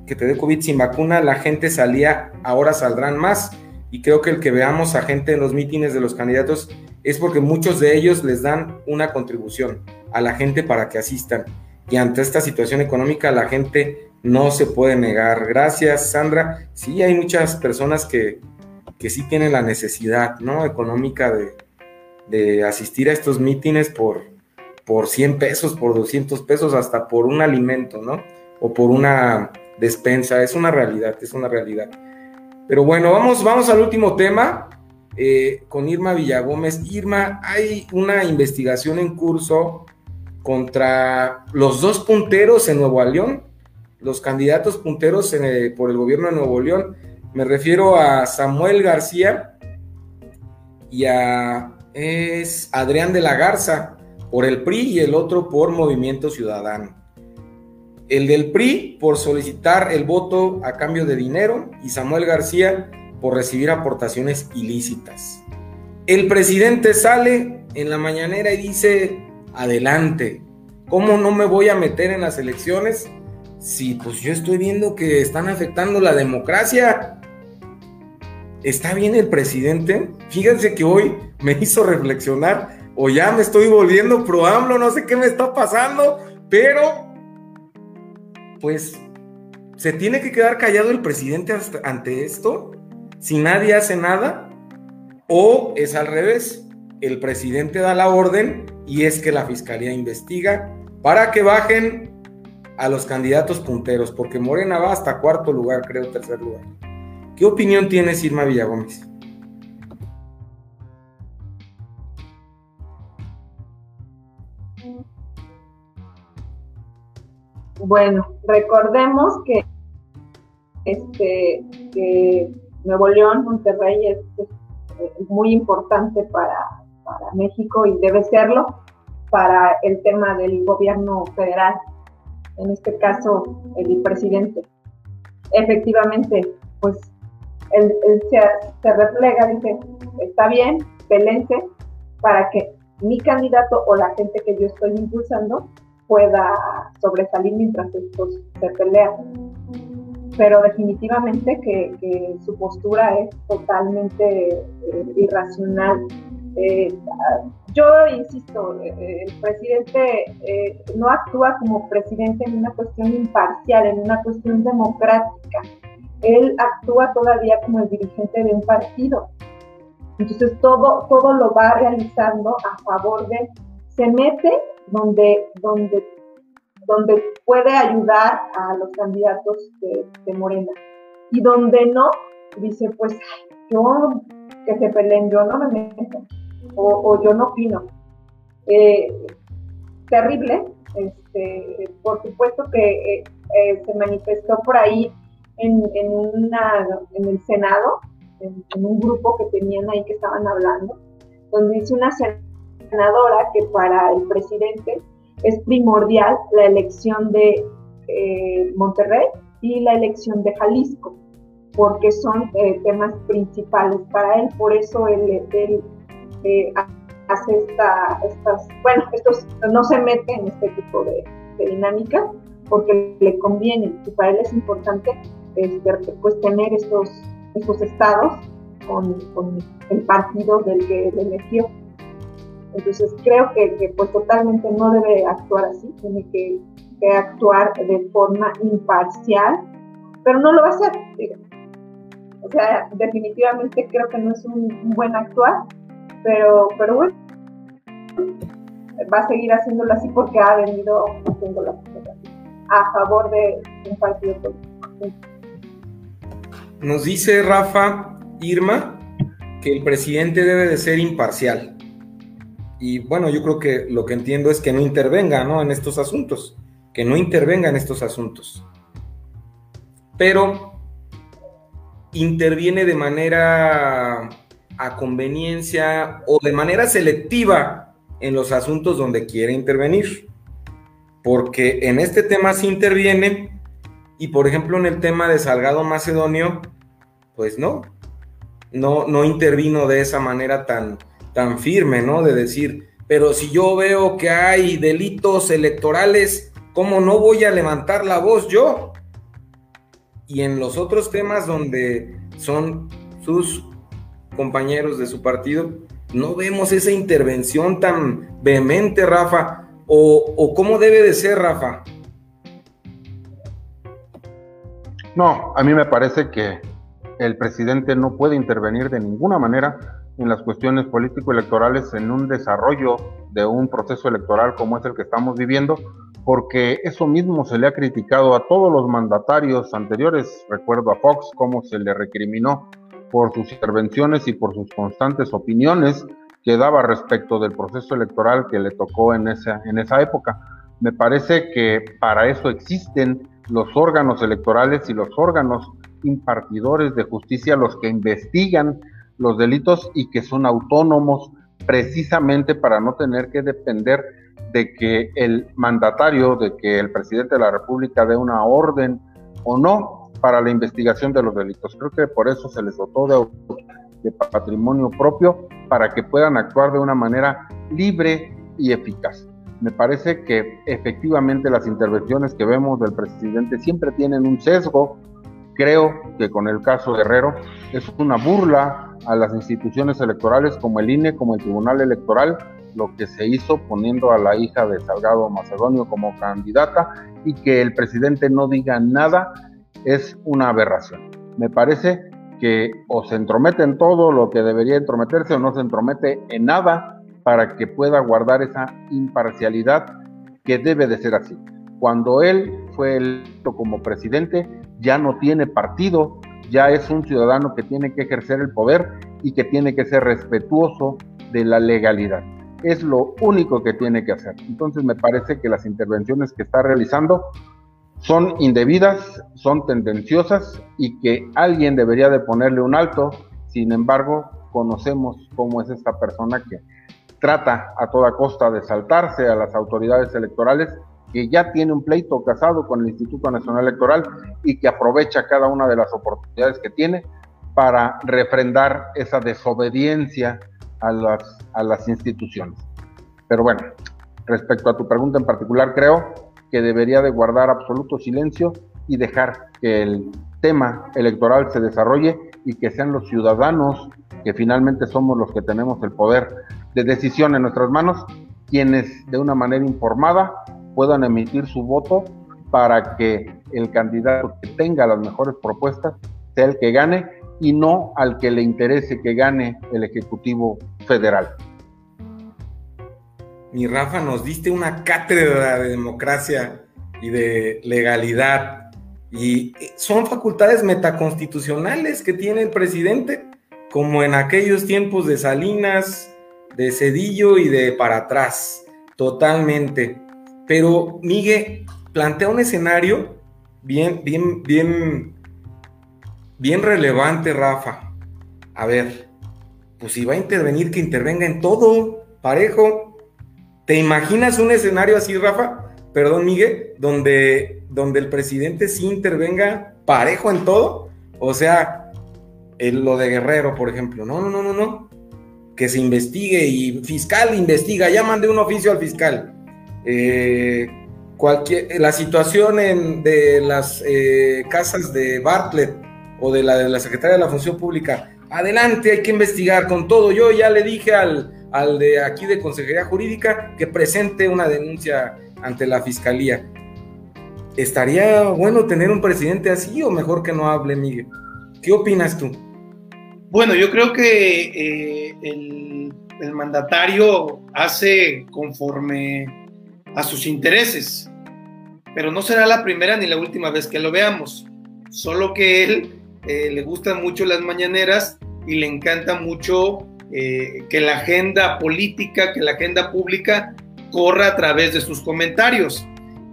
que te dé COVID sin vacuna, la gente salía, ahora saldrán más. Y creo que el que veamos a gente en los mítines de los candidatos es porque muchos de ellos les dan una contribución a la gente para que asistan. Y ante esta situación económica, la gente no se puede negar. Gracias, Sandra. Sí, hay muchas personas que, que sí tienen la necesidad ¿no? económica de, de asistir a estos mítines por, por 100 pesos, por 200 pesos, hasta por un alimento, ¿no? O por una despensa. Es una realidad, es una realidad. Pero bueno, vamos, vamos al último tema eh, con Irma Villagómez. Irma, hay una investigación en curso contra los dos punteros en Nuevo León, los candidatos punteros eh, por el gobierno de Nuevo León. Me refiero a Samuel García y a es Adrián de la Garza por el PRI y el otro por Movimiento Ciudadano. El del PRI por solicitar el voto a cambio de dinero y Samuel García por recibir aportaciones ilícitas. El presidente sale en la mañanera y dice, adelante, ¿cómo no me voy a meter en las elecciones si pues yo estoy viendo que están afectando la democracia? ¿Está bien el presidente? Fíjense que hoy me hizo reflexionar o ya me estoy volviendo pro no sé qué me está pasando, pero pues se tiene que quedar callado el presidente ante esto si nadie hace nada o es al revés, el presidente da la orden y es que la fiscalía investiga para que bajen a los candidatos punteros, porque Morena va hasta cuarto lugar, creo, tercer lugar. ¿Qué opinión tienes, Irma Villagómez? Bueno, recordemos que este Nuevo León, Monterrey es, muy importante para, para, México y debe serlo para el tema del gobierno federal, en este caso el presidente. Efectivamente, pues él, se, se, replega, dice, está bien, pelense para que mi candidato o la gente que yo estoy impulsando pueda sobresalir mientras estos se pelean. Pero definitivamente que, su postura es totalmente eh, irracional. Eh, yo insisto, eh, el presidente no actúa como presidente en una cuestión imparcial, en una cuestión democrática. Él actúa todavía como el dirigente de un partido. Entonces todo, todo lo va realizando a favor de, se mete donde, donde, donde puede ayudar a los candidatos de, Morena. Y donde no, dice, pues yo que se peleen, yo no me meto, o, yo no opino. Eh, terrible, este, por supuesto que eh, eh, se manifestó por ahí en, en, una, en el Senado, en, un grupo que tenían ahí que estaban hablando, donde dice una senadora que para el presidente es primordial la elección de eh, Monterrey y la elección de Jalisco, porque son eh, temas principales para él, por eso él, eh, hace esta, estas, bueno, estos no se mete en este tipo de, dinámica porque le conviene y para él es importante este, pues tener estos, estos estados con, el partido del que le metió. Entonces creo que, pues totalmente no debe actuar así, tiene que, actuar de forma imparcial, pero no lo va a hacer. O sea, definitivamente creo que no es un, buen actuar, pero, pero bueno, va a seguir haciéndolo así porque ha venido haciéndolo a favor de un partido político. Nos dice Rafa Irma que el presidente debe de ser imparcial. Y bueno, yo creo que lo que entiendo es que no intervenga ¿no? en estos asuntos, que no intervenga en estos asuntos. Pero interviene de manera a conveniencia o de manera selectiva en los asuntos donde quiere intervenir. Porque en este tema sí interviene y por ejemplo en el tema de Salgado Macedonio, pues no, no, no intervino de esa manera tan, tan firme, ¿no? De decir, pero si yo veo que hay delitos electorales, ¿cómo no voy a levantar la voz yo? Y en los otros temas donde son sus compañeros de su partido, no vemos esa intervención tan vehemente, Rafa. O, o cómo debe de ser, Rafa. No, a mí me parece que el presidente no puede intervenir de ninguna manera en las cuestiones político-electorales en un desarrollo de un proceso electoral como es el que estamos viviendo, porque eso mismo se le ha criticado a todos los mandatarios anteriores. Recuerdo a Fox cómo se le recriminó por sus intervenciones y por sus constantes opiniones que daba respecto del proceso electoral que le tocó en esa, en esa época. Me parece que para eso existen los órganos electorales y los órganos impartidores de justicia los que investigan los delitos y que son autónomos precisamente para no tener que depender de que el mandatario, de que el presidente de la República dé una orden o no para la investigación de los delitos. Creo que por eso se les dotó de, de patrimonio propio para que puedan actuar de una manera libre y eficaz. Me parece que efectivamente las intervenciones que vemos del presidente siempre tienen un sesgo Creo que con el caso Guerrero es una burla a las instituciones electorales como el INE, como el Tribunal Electoral, lo que se hizo poniendo a la hija de Salgado Macedonio como candidata y que el presidente no diga nada es una aberración. Me parece que o se entromete en todo lo que debería entrometerse o no se entromete en nada para que pueda guardar esa imparcialidad que debe de ser así. Cuando él fue electo como presidente, ya no tiene partido, ya es un ciudadano que tiene que ejercer el poder y que tiene que ser respetuoso de la legalidad. Es lo único que tiene que hacer. Entonces me parece que las intervenciones que está realizando son indebidas, son tendenciosas y que alguien debería de ponerle un alto. Sin embargo, conocemos cómo es esta persona que trata a toda costa de saltarse a las autoridades electorales que ya tiene un pleito casado con el Instituto Nacional Electoral y que aprovecha cada una de las oportunidades que tiene para refrendar esa desobediencia a las, a las instituciones. Pero bueno, respecto a tu pregunta en particular, creo que debería de guardar absoluto silencio y dejar que el tema electoral se desarrolle y que sean los ciudadanos, que finalmente somos los que tenemos el poder de decisión en nuestras manos, quienes de una manera informada puedan emitir su voto para que el candidato que tenga las mejores propuestas sea el que gane y no al que le interese que gane el Ejecutivo Federal. Mi Rafa, nos diste una cátedra de democracia y de legalidad. Y son facultades metaconstitucionales que tiene el presidente, como en aquellos tiempos de Salinas, de Cedillo y de para atrás, totalmente. Pero Miguel plantea un escenario bien, bien, bien, bien relevante, Rafa. A ver, pues si va a intervenir, que intervenga en todo, parejo. ¿Te imaginas un escenario así, Rafa? Perdón, Miguel, donde, donde el presidente sí intervenga parejo en todo. O sea, lo de Guerrero, por ejemplo. No, no, no, no, no. Que se investigue y fiscal investiga. Ya mandé un oficio al fiscal. Eh, cualquier, la situación en, de las eh, casas de Bartlett o de la de la Secretaría de la Función Pública, adelante, hay que investigar con todo. Yo ya le dije al, al de aquí de Consejería Jurídica que presente una denuncia ante la Fiscalía. ¿Estaría bueno tener un presidente así o mejor que no hable, Miguel? ¿Qué opinas tú? Bueno, yo creo que eh, el, mandatario hace conforme a sus intereses, pero no será la primera ni la última vez que lo veamos, solo que él eh, le gustan mucho las mañaneras y le encanta mucho eh, que la agenda política, que la agenda pública corra a través de sus comentarios.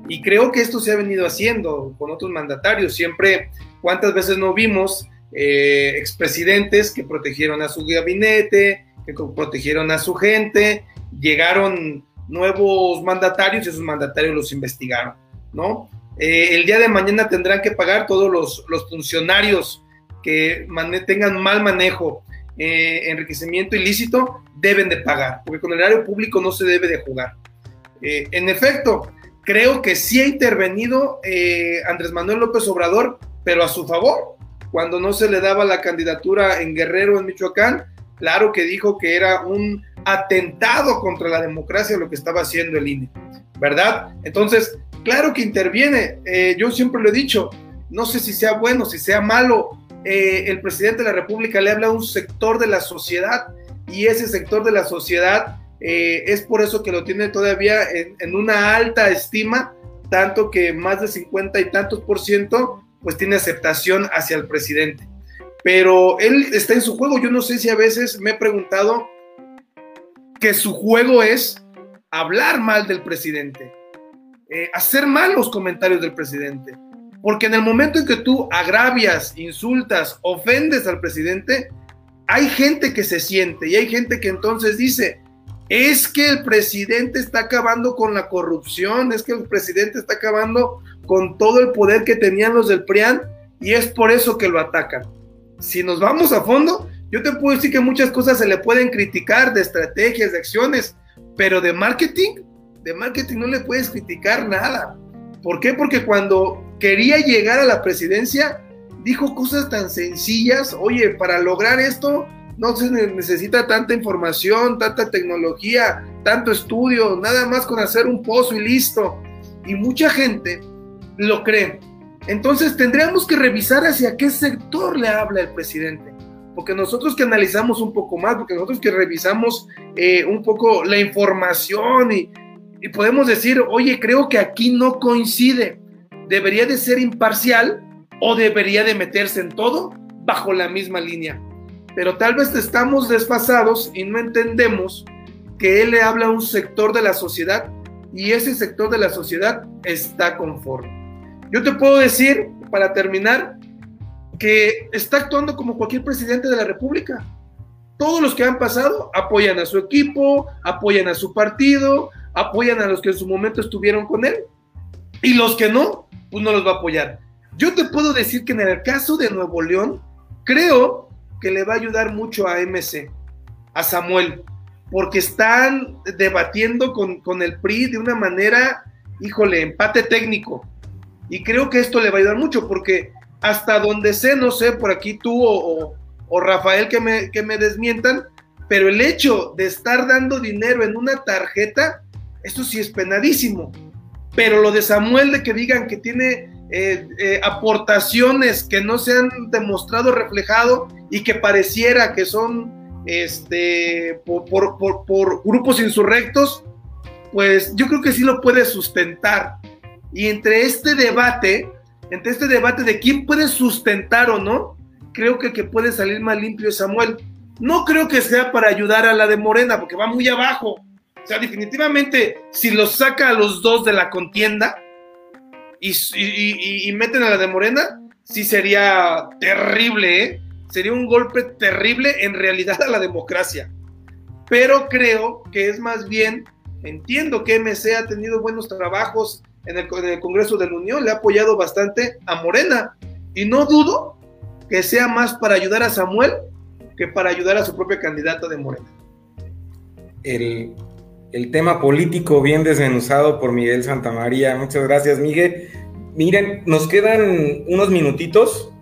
Y creo que esto se ha venido haciendo con otros mandatarios. Siempre, ¿cuántas veces no vimos eh, expresidentes que protegieron a su gabinete, que protegieron a su gente? Llegaron nuevos mandatarios y esos mandatarios los investigaron, ¿no? el día de mañana tendrán que pagar todos los, los funcionarios que tengan mal manejo, eh, enriquecimiento ilícito, deben de pagar, porque con el erario público no se debe de jugar. Eh, en efecto, creo que sí ha intervenido eh, Andrés Manuel López Obrador, pero a su favor, cuando no se le daba la candidatura en Guerrero, en Michoacán, claro que dijo que era un atentado contra la democracia lo que estaba haciendo el INE, ¿verdad? Entonces, claro que interviene, yo siempre lo he dicho, no sé si sea bueno, si sea malo, eh, el presidente de la República le habla a un sector de la sociedad y ese sector de la sociedad eh, es por eso que lo tiene todavía en, una alta estima, tanto que más de 50 y tantos por ciento pues tiene aceptación hacia el presidente. Pero él está en su juego. Yo no sé si a veces me he preguntado que su juego es hablar mal del presidente, eh, hacer mal los comentarios del presidente. Porque en el momento en que tú agravias, insultas, ofendes al presidente, hay gente que se siente y hay gente que entonces dice, es que el presidente está acabando con la corrupción, es que el presidente está acabando con todo el poder que tenían los del PRIAN y es por eso que lo atacan. Si nos vamos a fondo, yo te puedo decir que muchas cosas se le pueden criticar de estrategias, de acciones, pero de marketing, de marketing no le puedes criticar nada. ¿Por qué? Porque cuando quería llegar a la presidencia, dijo cosas tan sencillas, oye, para lograr esto no se necesita tanta información, tanta tecnología, tanto estudio, nada más con hacer un pozo y listo. Y mucha gente lo cree. Entonces tendríamos que revisar hacia qué sector le habla el presidente. Porque nosotros que analizamos un poco más, porque nosotros que revisamos eh, un poco la información y, y podemos decir, oye, creo que aquí no coincide debería de ser imparcial o debería de meterse en todo bajo la misma línea. Pero tal vez estamos desfasados y no entendemos que él le habla a un sector de la sociedad y ese sector de la sociedad está conforme. Yo te puedo decir, para terminar, que está actuando como cualquier presidente de la República. Todos los que han pasado apoyan a su equipo, apoyan a su partido, apoyan a los que en su momento estuvieron con él. Y los que no, pues no los va a apoyar. Yo te puedo decir que en el caso de Nuevo León, creo que le va a ayudar mucho a MC, a Samuel, porque están debatiendo con, con el PRI de una manera, híjole, empate técnico. Y creo que esto le va a ayudar mucho, porque hasta donde sé, no sé, por aquí tú o, o, Rafael que me, que me desmientan, pero el hecho de estar dando dinero en una tarjeta, eso sí es penadísimo. Pero lo de Samuel, de que digan que tiene eh, eh, aportaciones que no se han demostrado reflejado y que pareciera que son este, por, por, grupos insurrectos, pues yo creo que sí lo puede sustentar. Y entre este debate, entre este debate de quién puede sustentar o no, creo que el que puede salir más limpio es Samuel. No creo que sea para ayudar a la de Morena, porque va muy abajo. O sea, definitivamente, si los saca a los dos de la contienda y, meten a la de Morena, sí sería terrible, ¿eh? Sería un golpe terrible en realidad a la democracia. Pero creo que es más bien, entiendo que MC ha tenido buenos trabajos en el, Congreso de la Unión, le ha apoyado bastante a Morena. Y no dudo que sea más para ayudar a Samuel que para ayudar a su propia candidata de Morena. El, el tema político bien desmenuzado por Miguel Santamaría. Muchas gracias, Miguel. Miren, nos quedan unos minutitos.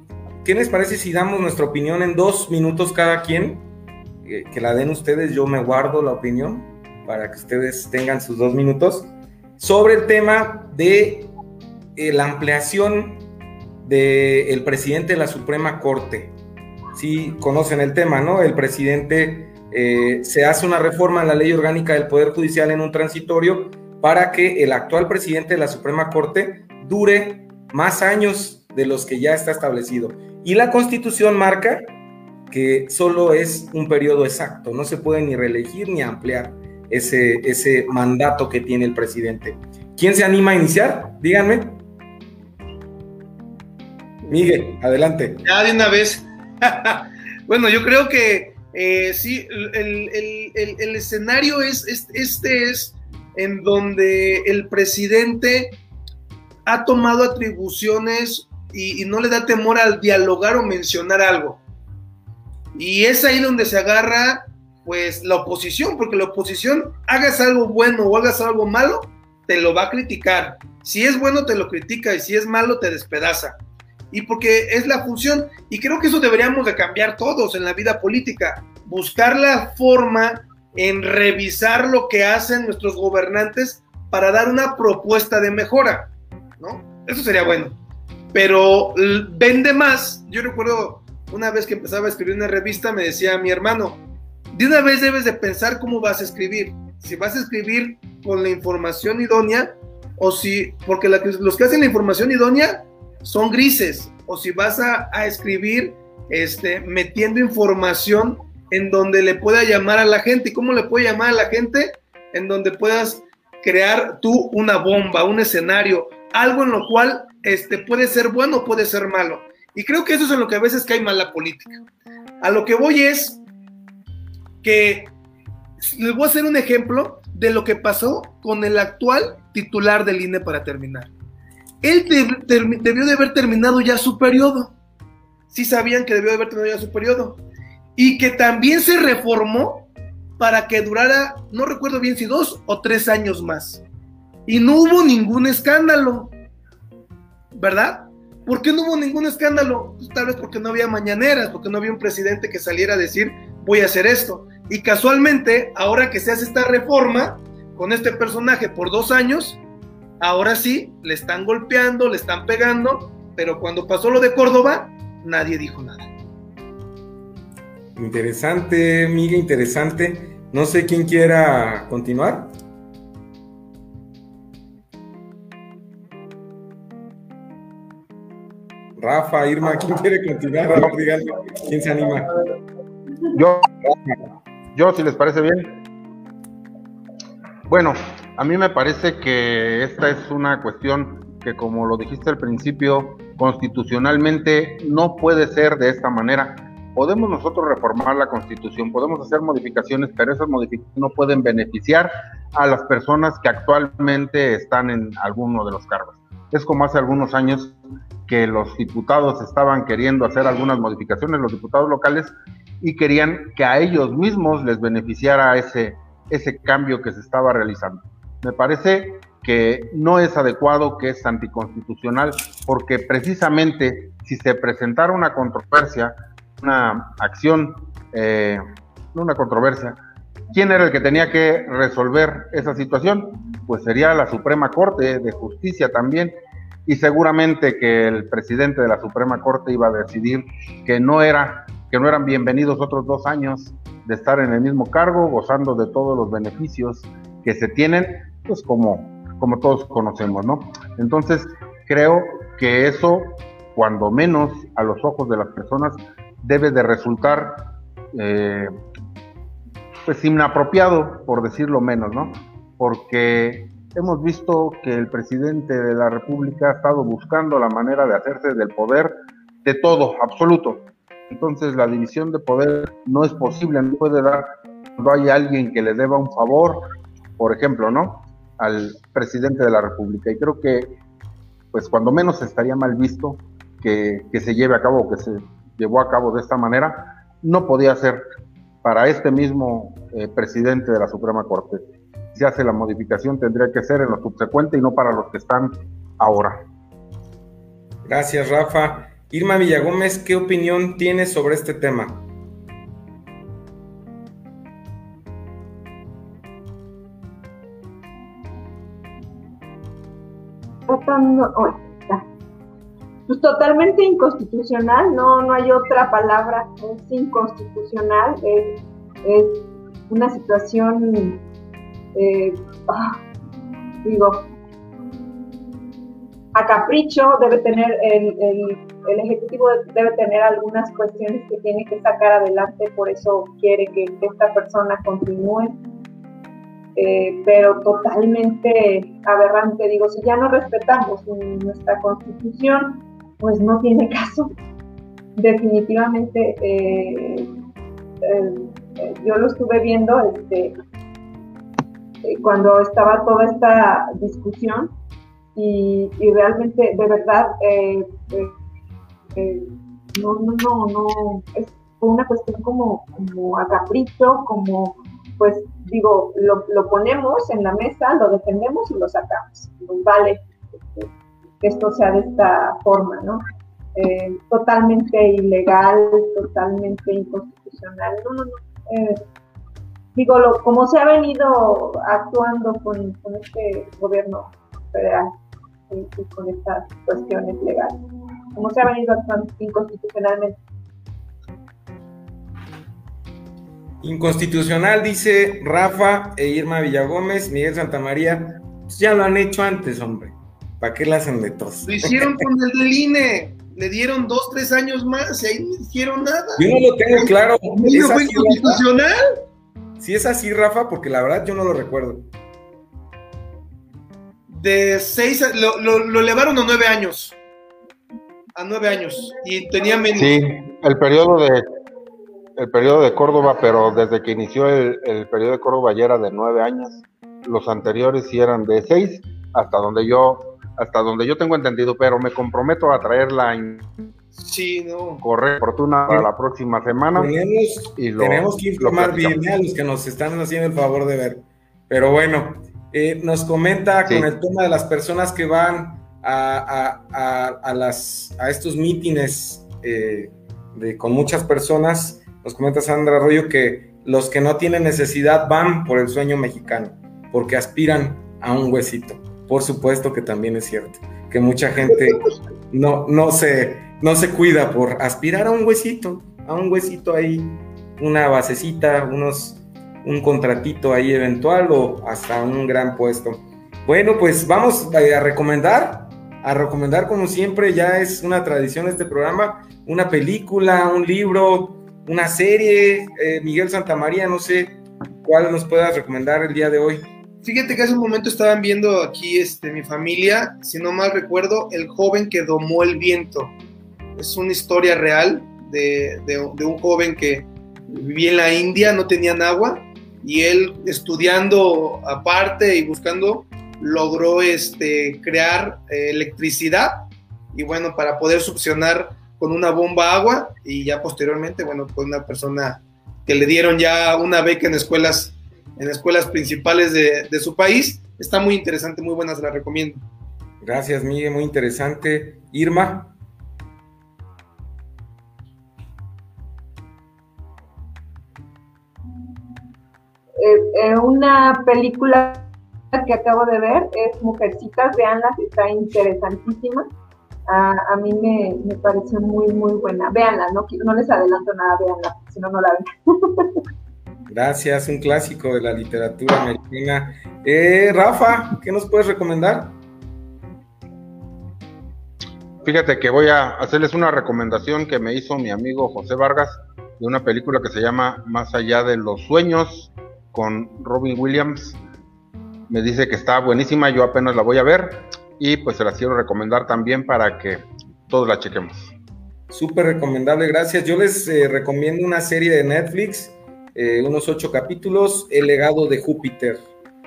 ¿Qué les parece si damos nuestra opinión en dos minutos cada quien? Eh, que la den ustedes, yo me guardo la opinión para que ustedes tengan sus dos minutos sobre el tema de eh, la ampliación del presidente de la Suprema Corte. Sí, conocen el tema, ¿no? El presidente eh, se hace una reforma en la ley orgánica del Poder Judicial en un transitorio para que el actual presidente de la Suprema Corte dure más años de los que ya está establecido. Y la Constitución marca que solo es un periodo exacto, no se puede ni reelegir ni ampliar ese, ese mandato que tiene el presidente. ¿Quién se anima a iniciar? Díganme. Miguel, adelante. Ya de una vez. bueno, yo creo que eh, sí, el, escenario es, este es en donde el presidente ha tomado atribuciones y, no le da temor al dialogar o mencionar algo. Y es ahí donde se agarra pues la oposición, porque la oposición, hagas algo bueno o hagas algo malo, te lo va a criticar. Si es bueno, te lo critica y si es malo, te despedaza y porque es la función. Y creo que eso deberíamos de cambiar todos en la vida política, buscar la forma en revisar lo que hacen nuestros gobernantes para dar una propuesta de mejora, ¿no? Eso sería bueno. Pero vende más. Yo recuerdo una vez que empezaba a escribir una revista, me decía mi hermano, de una vez debes de pensar cómo vas a escribir. Si vas a escribir con la información idónea o si, porque los que hacen la información idónea son grises, o si vas a, escribir este, metiendo información en donde le pueda llamar a la gente. ¿Y cómo le puede llamar a la gente? En donde puedas crear tú una bomba, un escenario, algo en lo cual este, puede ser bueno o puede ser malo. Y creo que eso es en lo que a veces cae mal la política. A lo que voy es que les voy a hacer un ejemplo de lo que pasó con el actual titular del INE para terminar él debió de haber terminado ya su periodo. Sí sabían que debió de haber terminado ya su periodo. Y que también se reformó para que durara, no recuerdo bien si dos o tres años más. Y no hubo ningún escándalo. ¿Verdad? ¿Por qué no hubo ningún escándalo? Pues tal vez porque no había mañaneras, porque no había un presidente que saliera a decir voy a hacer esto. Y casualmente, ahora que se hace esta reforma con este personaje por dos años, Ahora sí, le están golpeando, le están pegando, pero cuando pasó lo de Córdoba, nadie dijo nada. Interesante, Miguel, interesante. No sé quién quiera continuar. Rafa, Irma, ¿quién quiere continuar? A ver, ¿quién se anima? Yo, yo, si les parece bien. Bueno, a mí me parece que esta es una cuestión que, como lo dijiste al principio, constitucionalmente no puede ser de esta manera. Podemos nosotros reformar la constitución, podemos hacer modificaciones, pero esas modificaciones no pueden beneficiar a las personas que actualmente están en alguno de los cargos. Es como hace algunos años que los diputados estaban queriendo hacer algunas modificaciones, los diputados locales, y querían que a ellos mismos les beneficiara ese, ese cambio que se estaba realizando. Me parece que no es adecuado, que es anticonstitucional, porque precisamente si se presentara una controversia, una acción, eh, una controversia, ¿quién era el que tenía que resolver esa situación? Pues sería la Suprema Corte de Justicia también, y seguramente que el presidente de la Suprema Corte iba a decidir que no era que no eran bienvenidos otros dos años de estar en el mismo cargo, gozando de todos los beneficios que se tienen pues como, como todos conocemos, ¿no? Entonces, creo que eso, cuando menos a los ojos de las personas, debe de resultar, eh, pues, inapropiado, por decirlo menos, ¿no? Porque hemos visto que el presidente de la República ha estado buscando la manera de hacerse del poder de todo, absoluto. Entonces la división de poder no es posible, no puede dar cuando hay alguien que le deba un favor, por ejemplo, ¿no? al presidente de la República. Y creo que, pues cuando menos estaría mal visto que, se lleve a cabo, que se llevó a cabo de esta manera, no podía ser para este mismo eh, presidente de la Suprema Corte. Se hace la modificación tendría que ser en lo subsecuente y no para los que están ahora. Gracias, Rafa. Irma Villagómez, ¿qué opinión tienes sobre este tema? pues totalmente inconstitucional, no, no hay otra palabra, es inconstitucional, es, una situación, eh, ah, digo, a capricho, debe tener el, el, Ejecutivo debe tener algunas cuestiones que tiene que sacar adelante, por eso quiere que, esta persona continúe. Eh, pero totalmente aberrante, digo, si ya no respetamos nuestra constitución, pues no tiene caso. Definitivamente, eh, eh, yo lo estuve viendo este, cuando estaba toda esta discusión y, realmente, de verdad, eh, eh, eh, no, no, no, no, es una cuestión como, como a capricho, como, pues digo, lo, lo, ponemos en la mesa, lo defendemos y lo sacamos. Pues vale que esto sea de esta forma, ¿no? totalmente ilegal, totalmente inconstitucional. No, no, no. Digo, lo, como se ha venido actuando con, con este gobierno federal con estas cuestiones legales, como se ha venido actuando inconstitucionalmente. Inconstitucional, dice Rafa e Irma Villagómez, Miguel Santamaría, pues ya lo han hecho antes, hombre. ¿Para qué la hacen de tos? Lo hicieron con el del INE. Le dieron dos, tres años más y ahí no hicieron nada. Yo no lo tengo claro. ¿No fue inconstitucional? Si es así, Rafa, porque la verdad yo no lo recuerdo de seis, lo, lo, elevaron a nueve años. A nueve años. Y tenía menos. Sí, el periodo de el periodo de Córdoba, pero desde que inició el, el periodo de Córdoba ya era de nueve años. Los anteriores sí eran de seis, hasta donde yo, hasta donde yo tengo entendido, pero me comprometo a traerla en sí, no. correcta oportuna para la próxima semana. Tenemos, y tenemos que informar bien a los que nos están haciendo el favor de ver. Pero bueno, eh, nos comenta con el tema de las personas que van a, las, a estos mítines eh, de, con muchas personas. Nos comenta Sandra Arroyo que los que no tienen necesidad van por el sueño mexicano, porque aspiran a un huesito. Por supuesto que también es cierto, que mucha gente no, no, se, no se cuida por aspirar a un huesito, a un huesito ahí, una basecita, unos un contratito ahí eventual o hasta un gran puesto. Bueno, pues vamos a recomendar, a recomendar como siempre, ya es una tradición este programa, una película, un libro, una serie. Eh, Miguel Santamaría, no sé cuál nos puedas recomendar el día de hoy. Fíjate que hace un momento estaban viendo aquí este, mi familia, si no mal recuerdo, El joven que domó el viento. Es una historia real de, de un joven que vivía en la India, no tenían agua, y él estudiando aparte y buscando logró este, crear eh, electricidad y bueno, para poder succionar con una bomba agua y ya posteriormente, bueno, fue una persona que le dieron ya una beca en escuelas, en escuelas principales de, de su país. Está muy interesante, muy buena, se la recomiendo. Gracias, Miguel, muy interesante. Irma. Eh, eh, una película que acabo de ver es Mujercitas, veanla, está interesantísima. a mí me, me, pareció muy, muy buena. Veanla, no, no les adelanto nada, veanla, si no, no la ven. Gracias, un clásico de la literatura americana. Eh, Rafa, ¿qué nos puedes recomendar? Fíjate que voy a hacerles una recomendación que me hizo mi amigo José Vargas de una película que se llama Más allá de los sueños con Robin Williams. Me dice que está buenísima, yo apenas la voy a ver y pues se la quiero recomendar también para que todos la chequemos. Súper recomendable, gracias. Yo les eh, recomiendo una serie de Netflix, eh, unos ocho capítulos, El legado de Júpiter.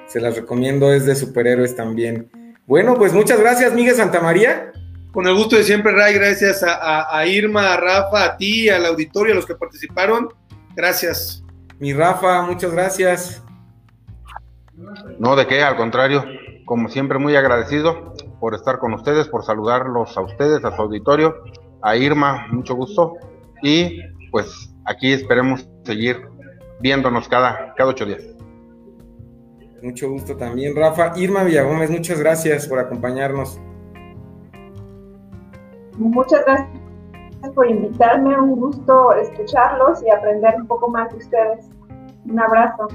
Se las recomiendo, es de superhéroes también. Bueno, pues muchas gracias, Miguel Santamaría. Con el gusto de siempre, Ray, gracias a, a Irma, a Rafa, a ti, al auditorio, a los que participaron. Gracias. Mi Rafa, muchas gracias. No, de qué, al contrario, como siempre muy agradecido por estar con ustedes, por saludarlos a ustedes, a su auditorio, a Irma, mucho gusto, y pues aquí esperemos seguir viéndonos cada, cada ocho días. Mucho gusto también, Rafa. Irma Villagómez, muchas gracias por acompañarnos. Muchas gracias por invitarme, un gusto escucharlos y aprender un poco más de ustedes. Un abrazo.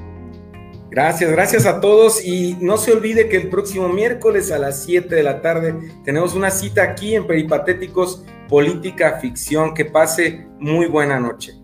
Gracias, gracias a todos y no se olvide que el próximo miércoles a las 7 de la tarde tenemos una cita aquí en Peripatéticos Política Ficción. Que pase muy buena noche.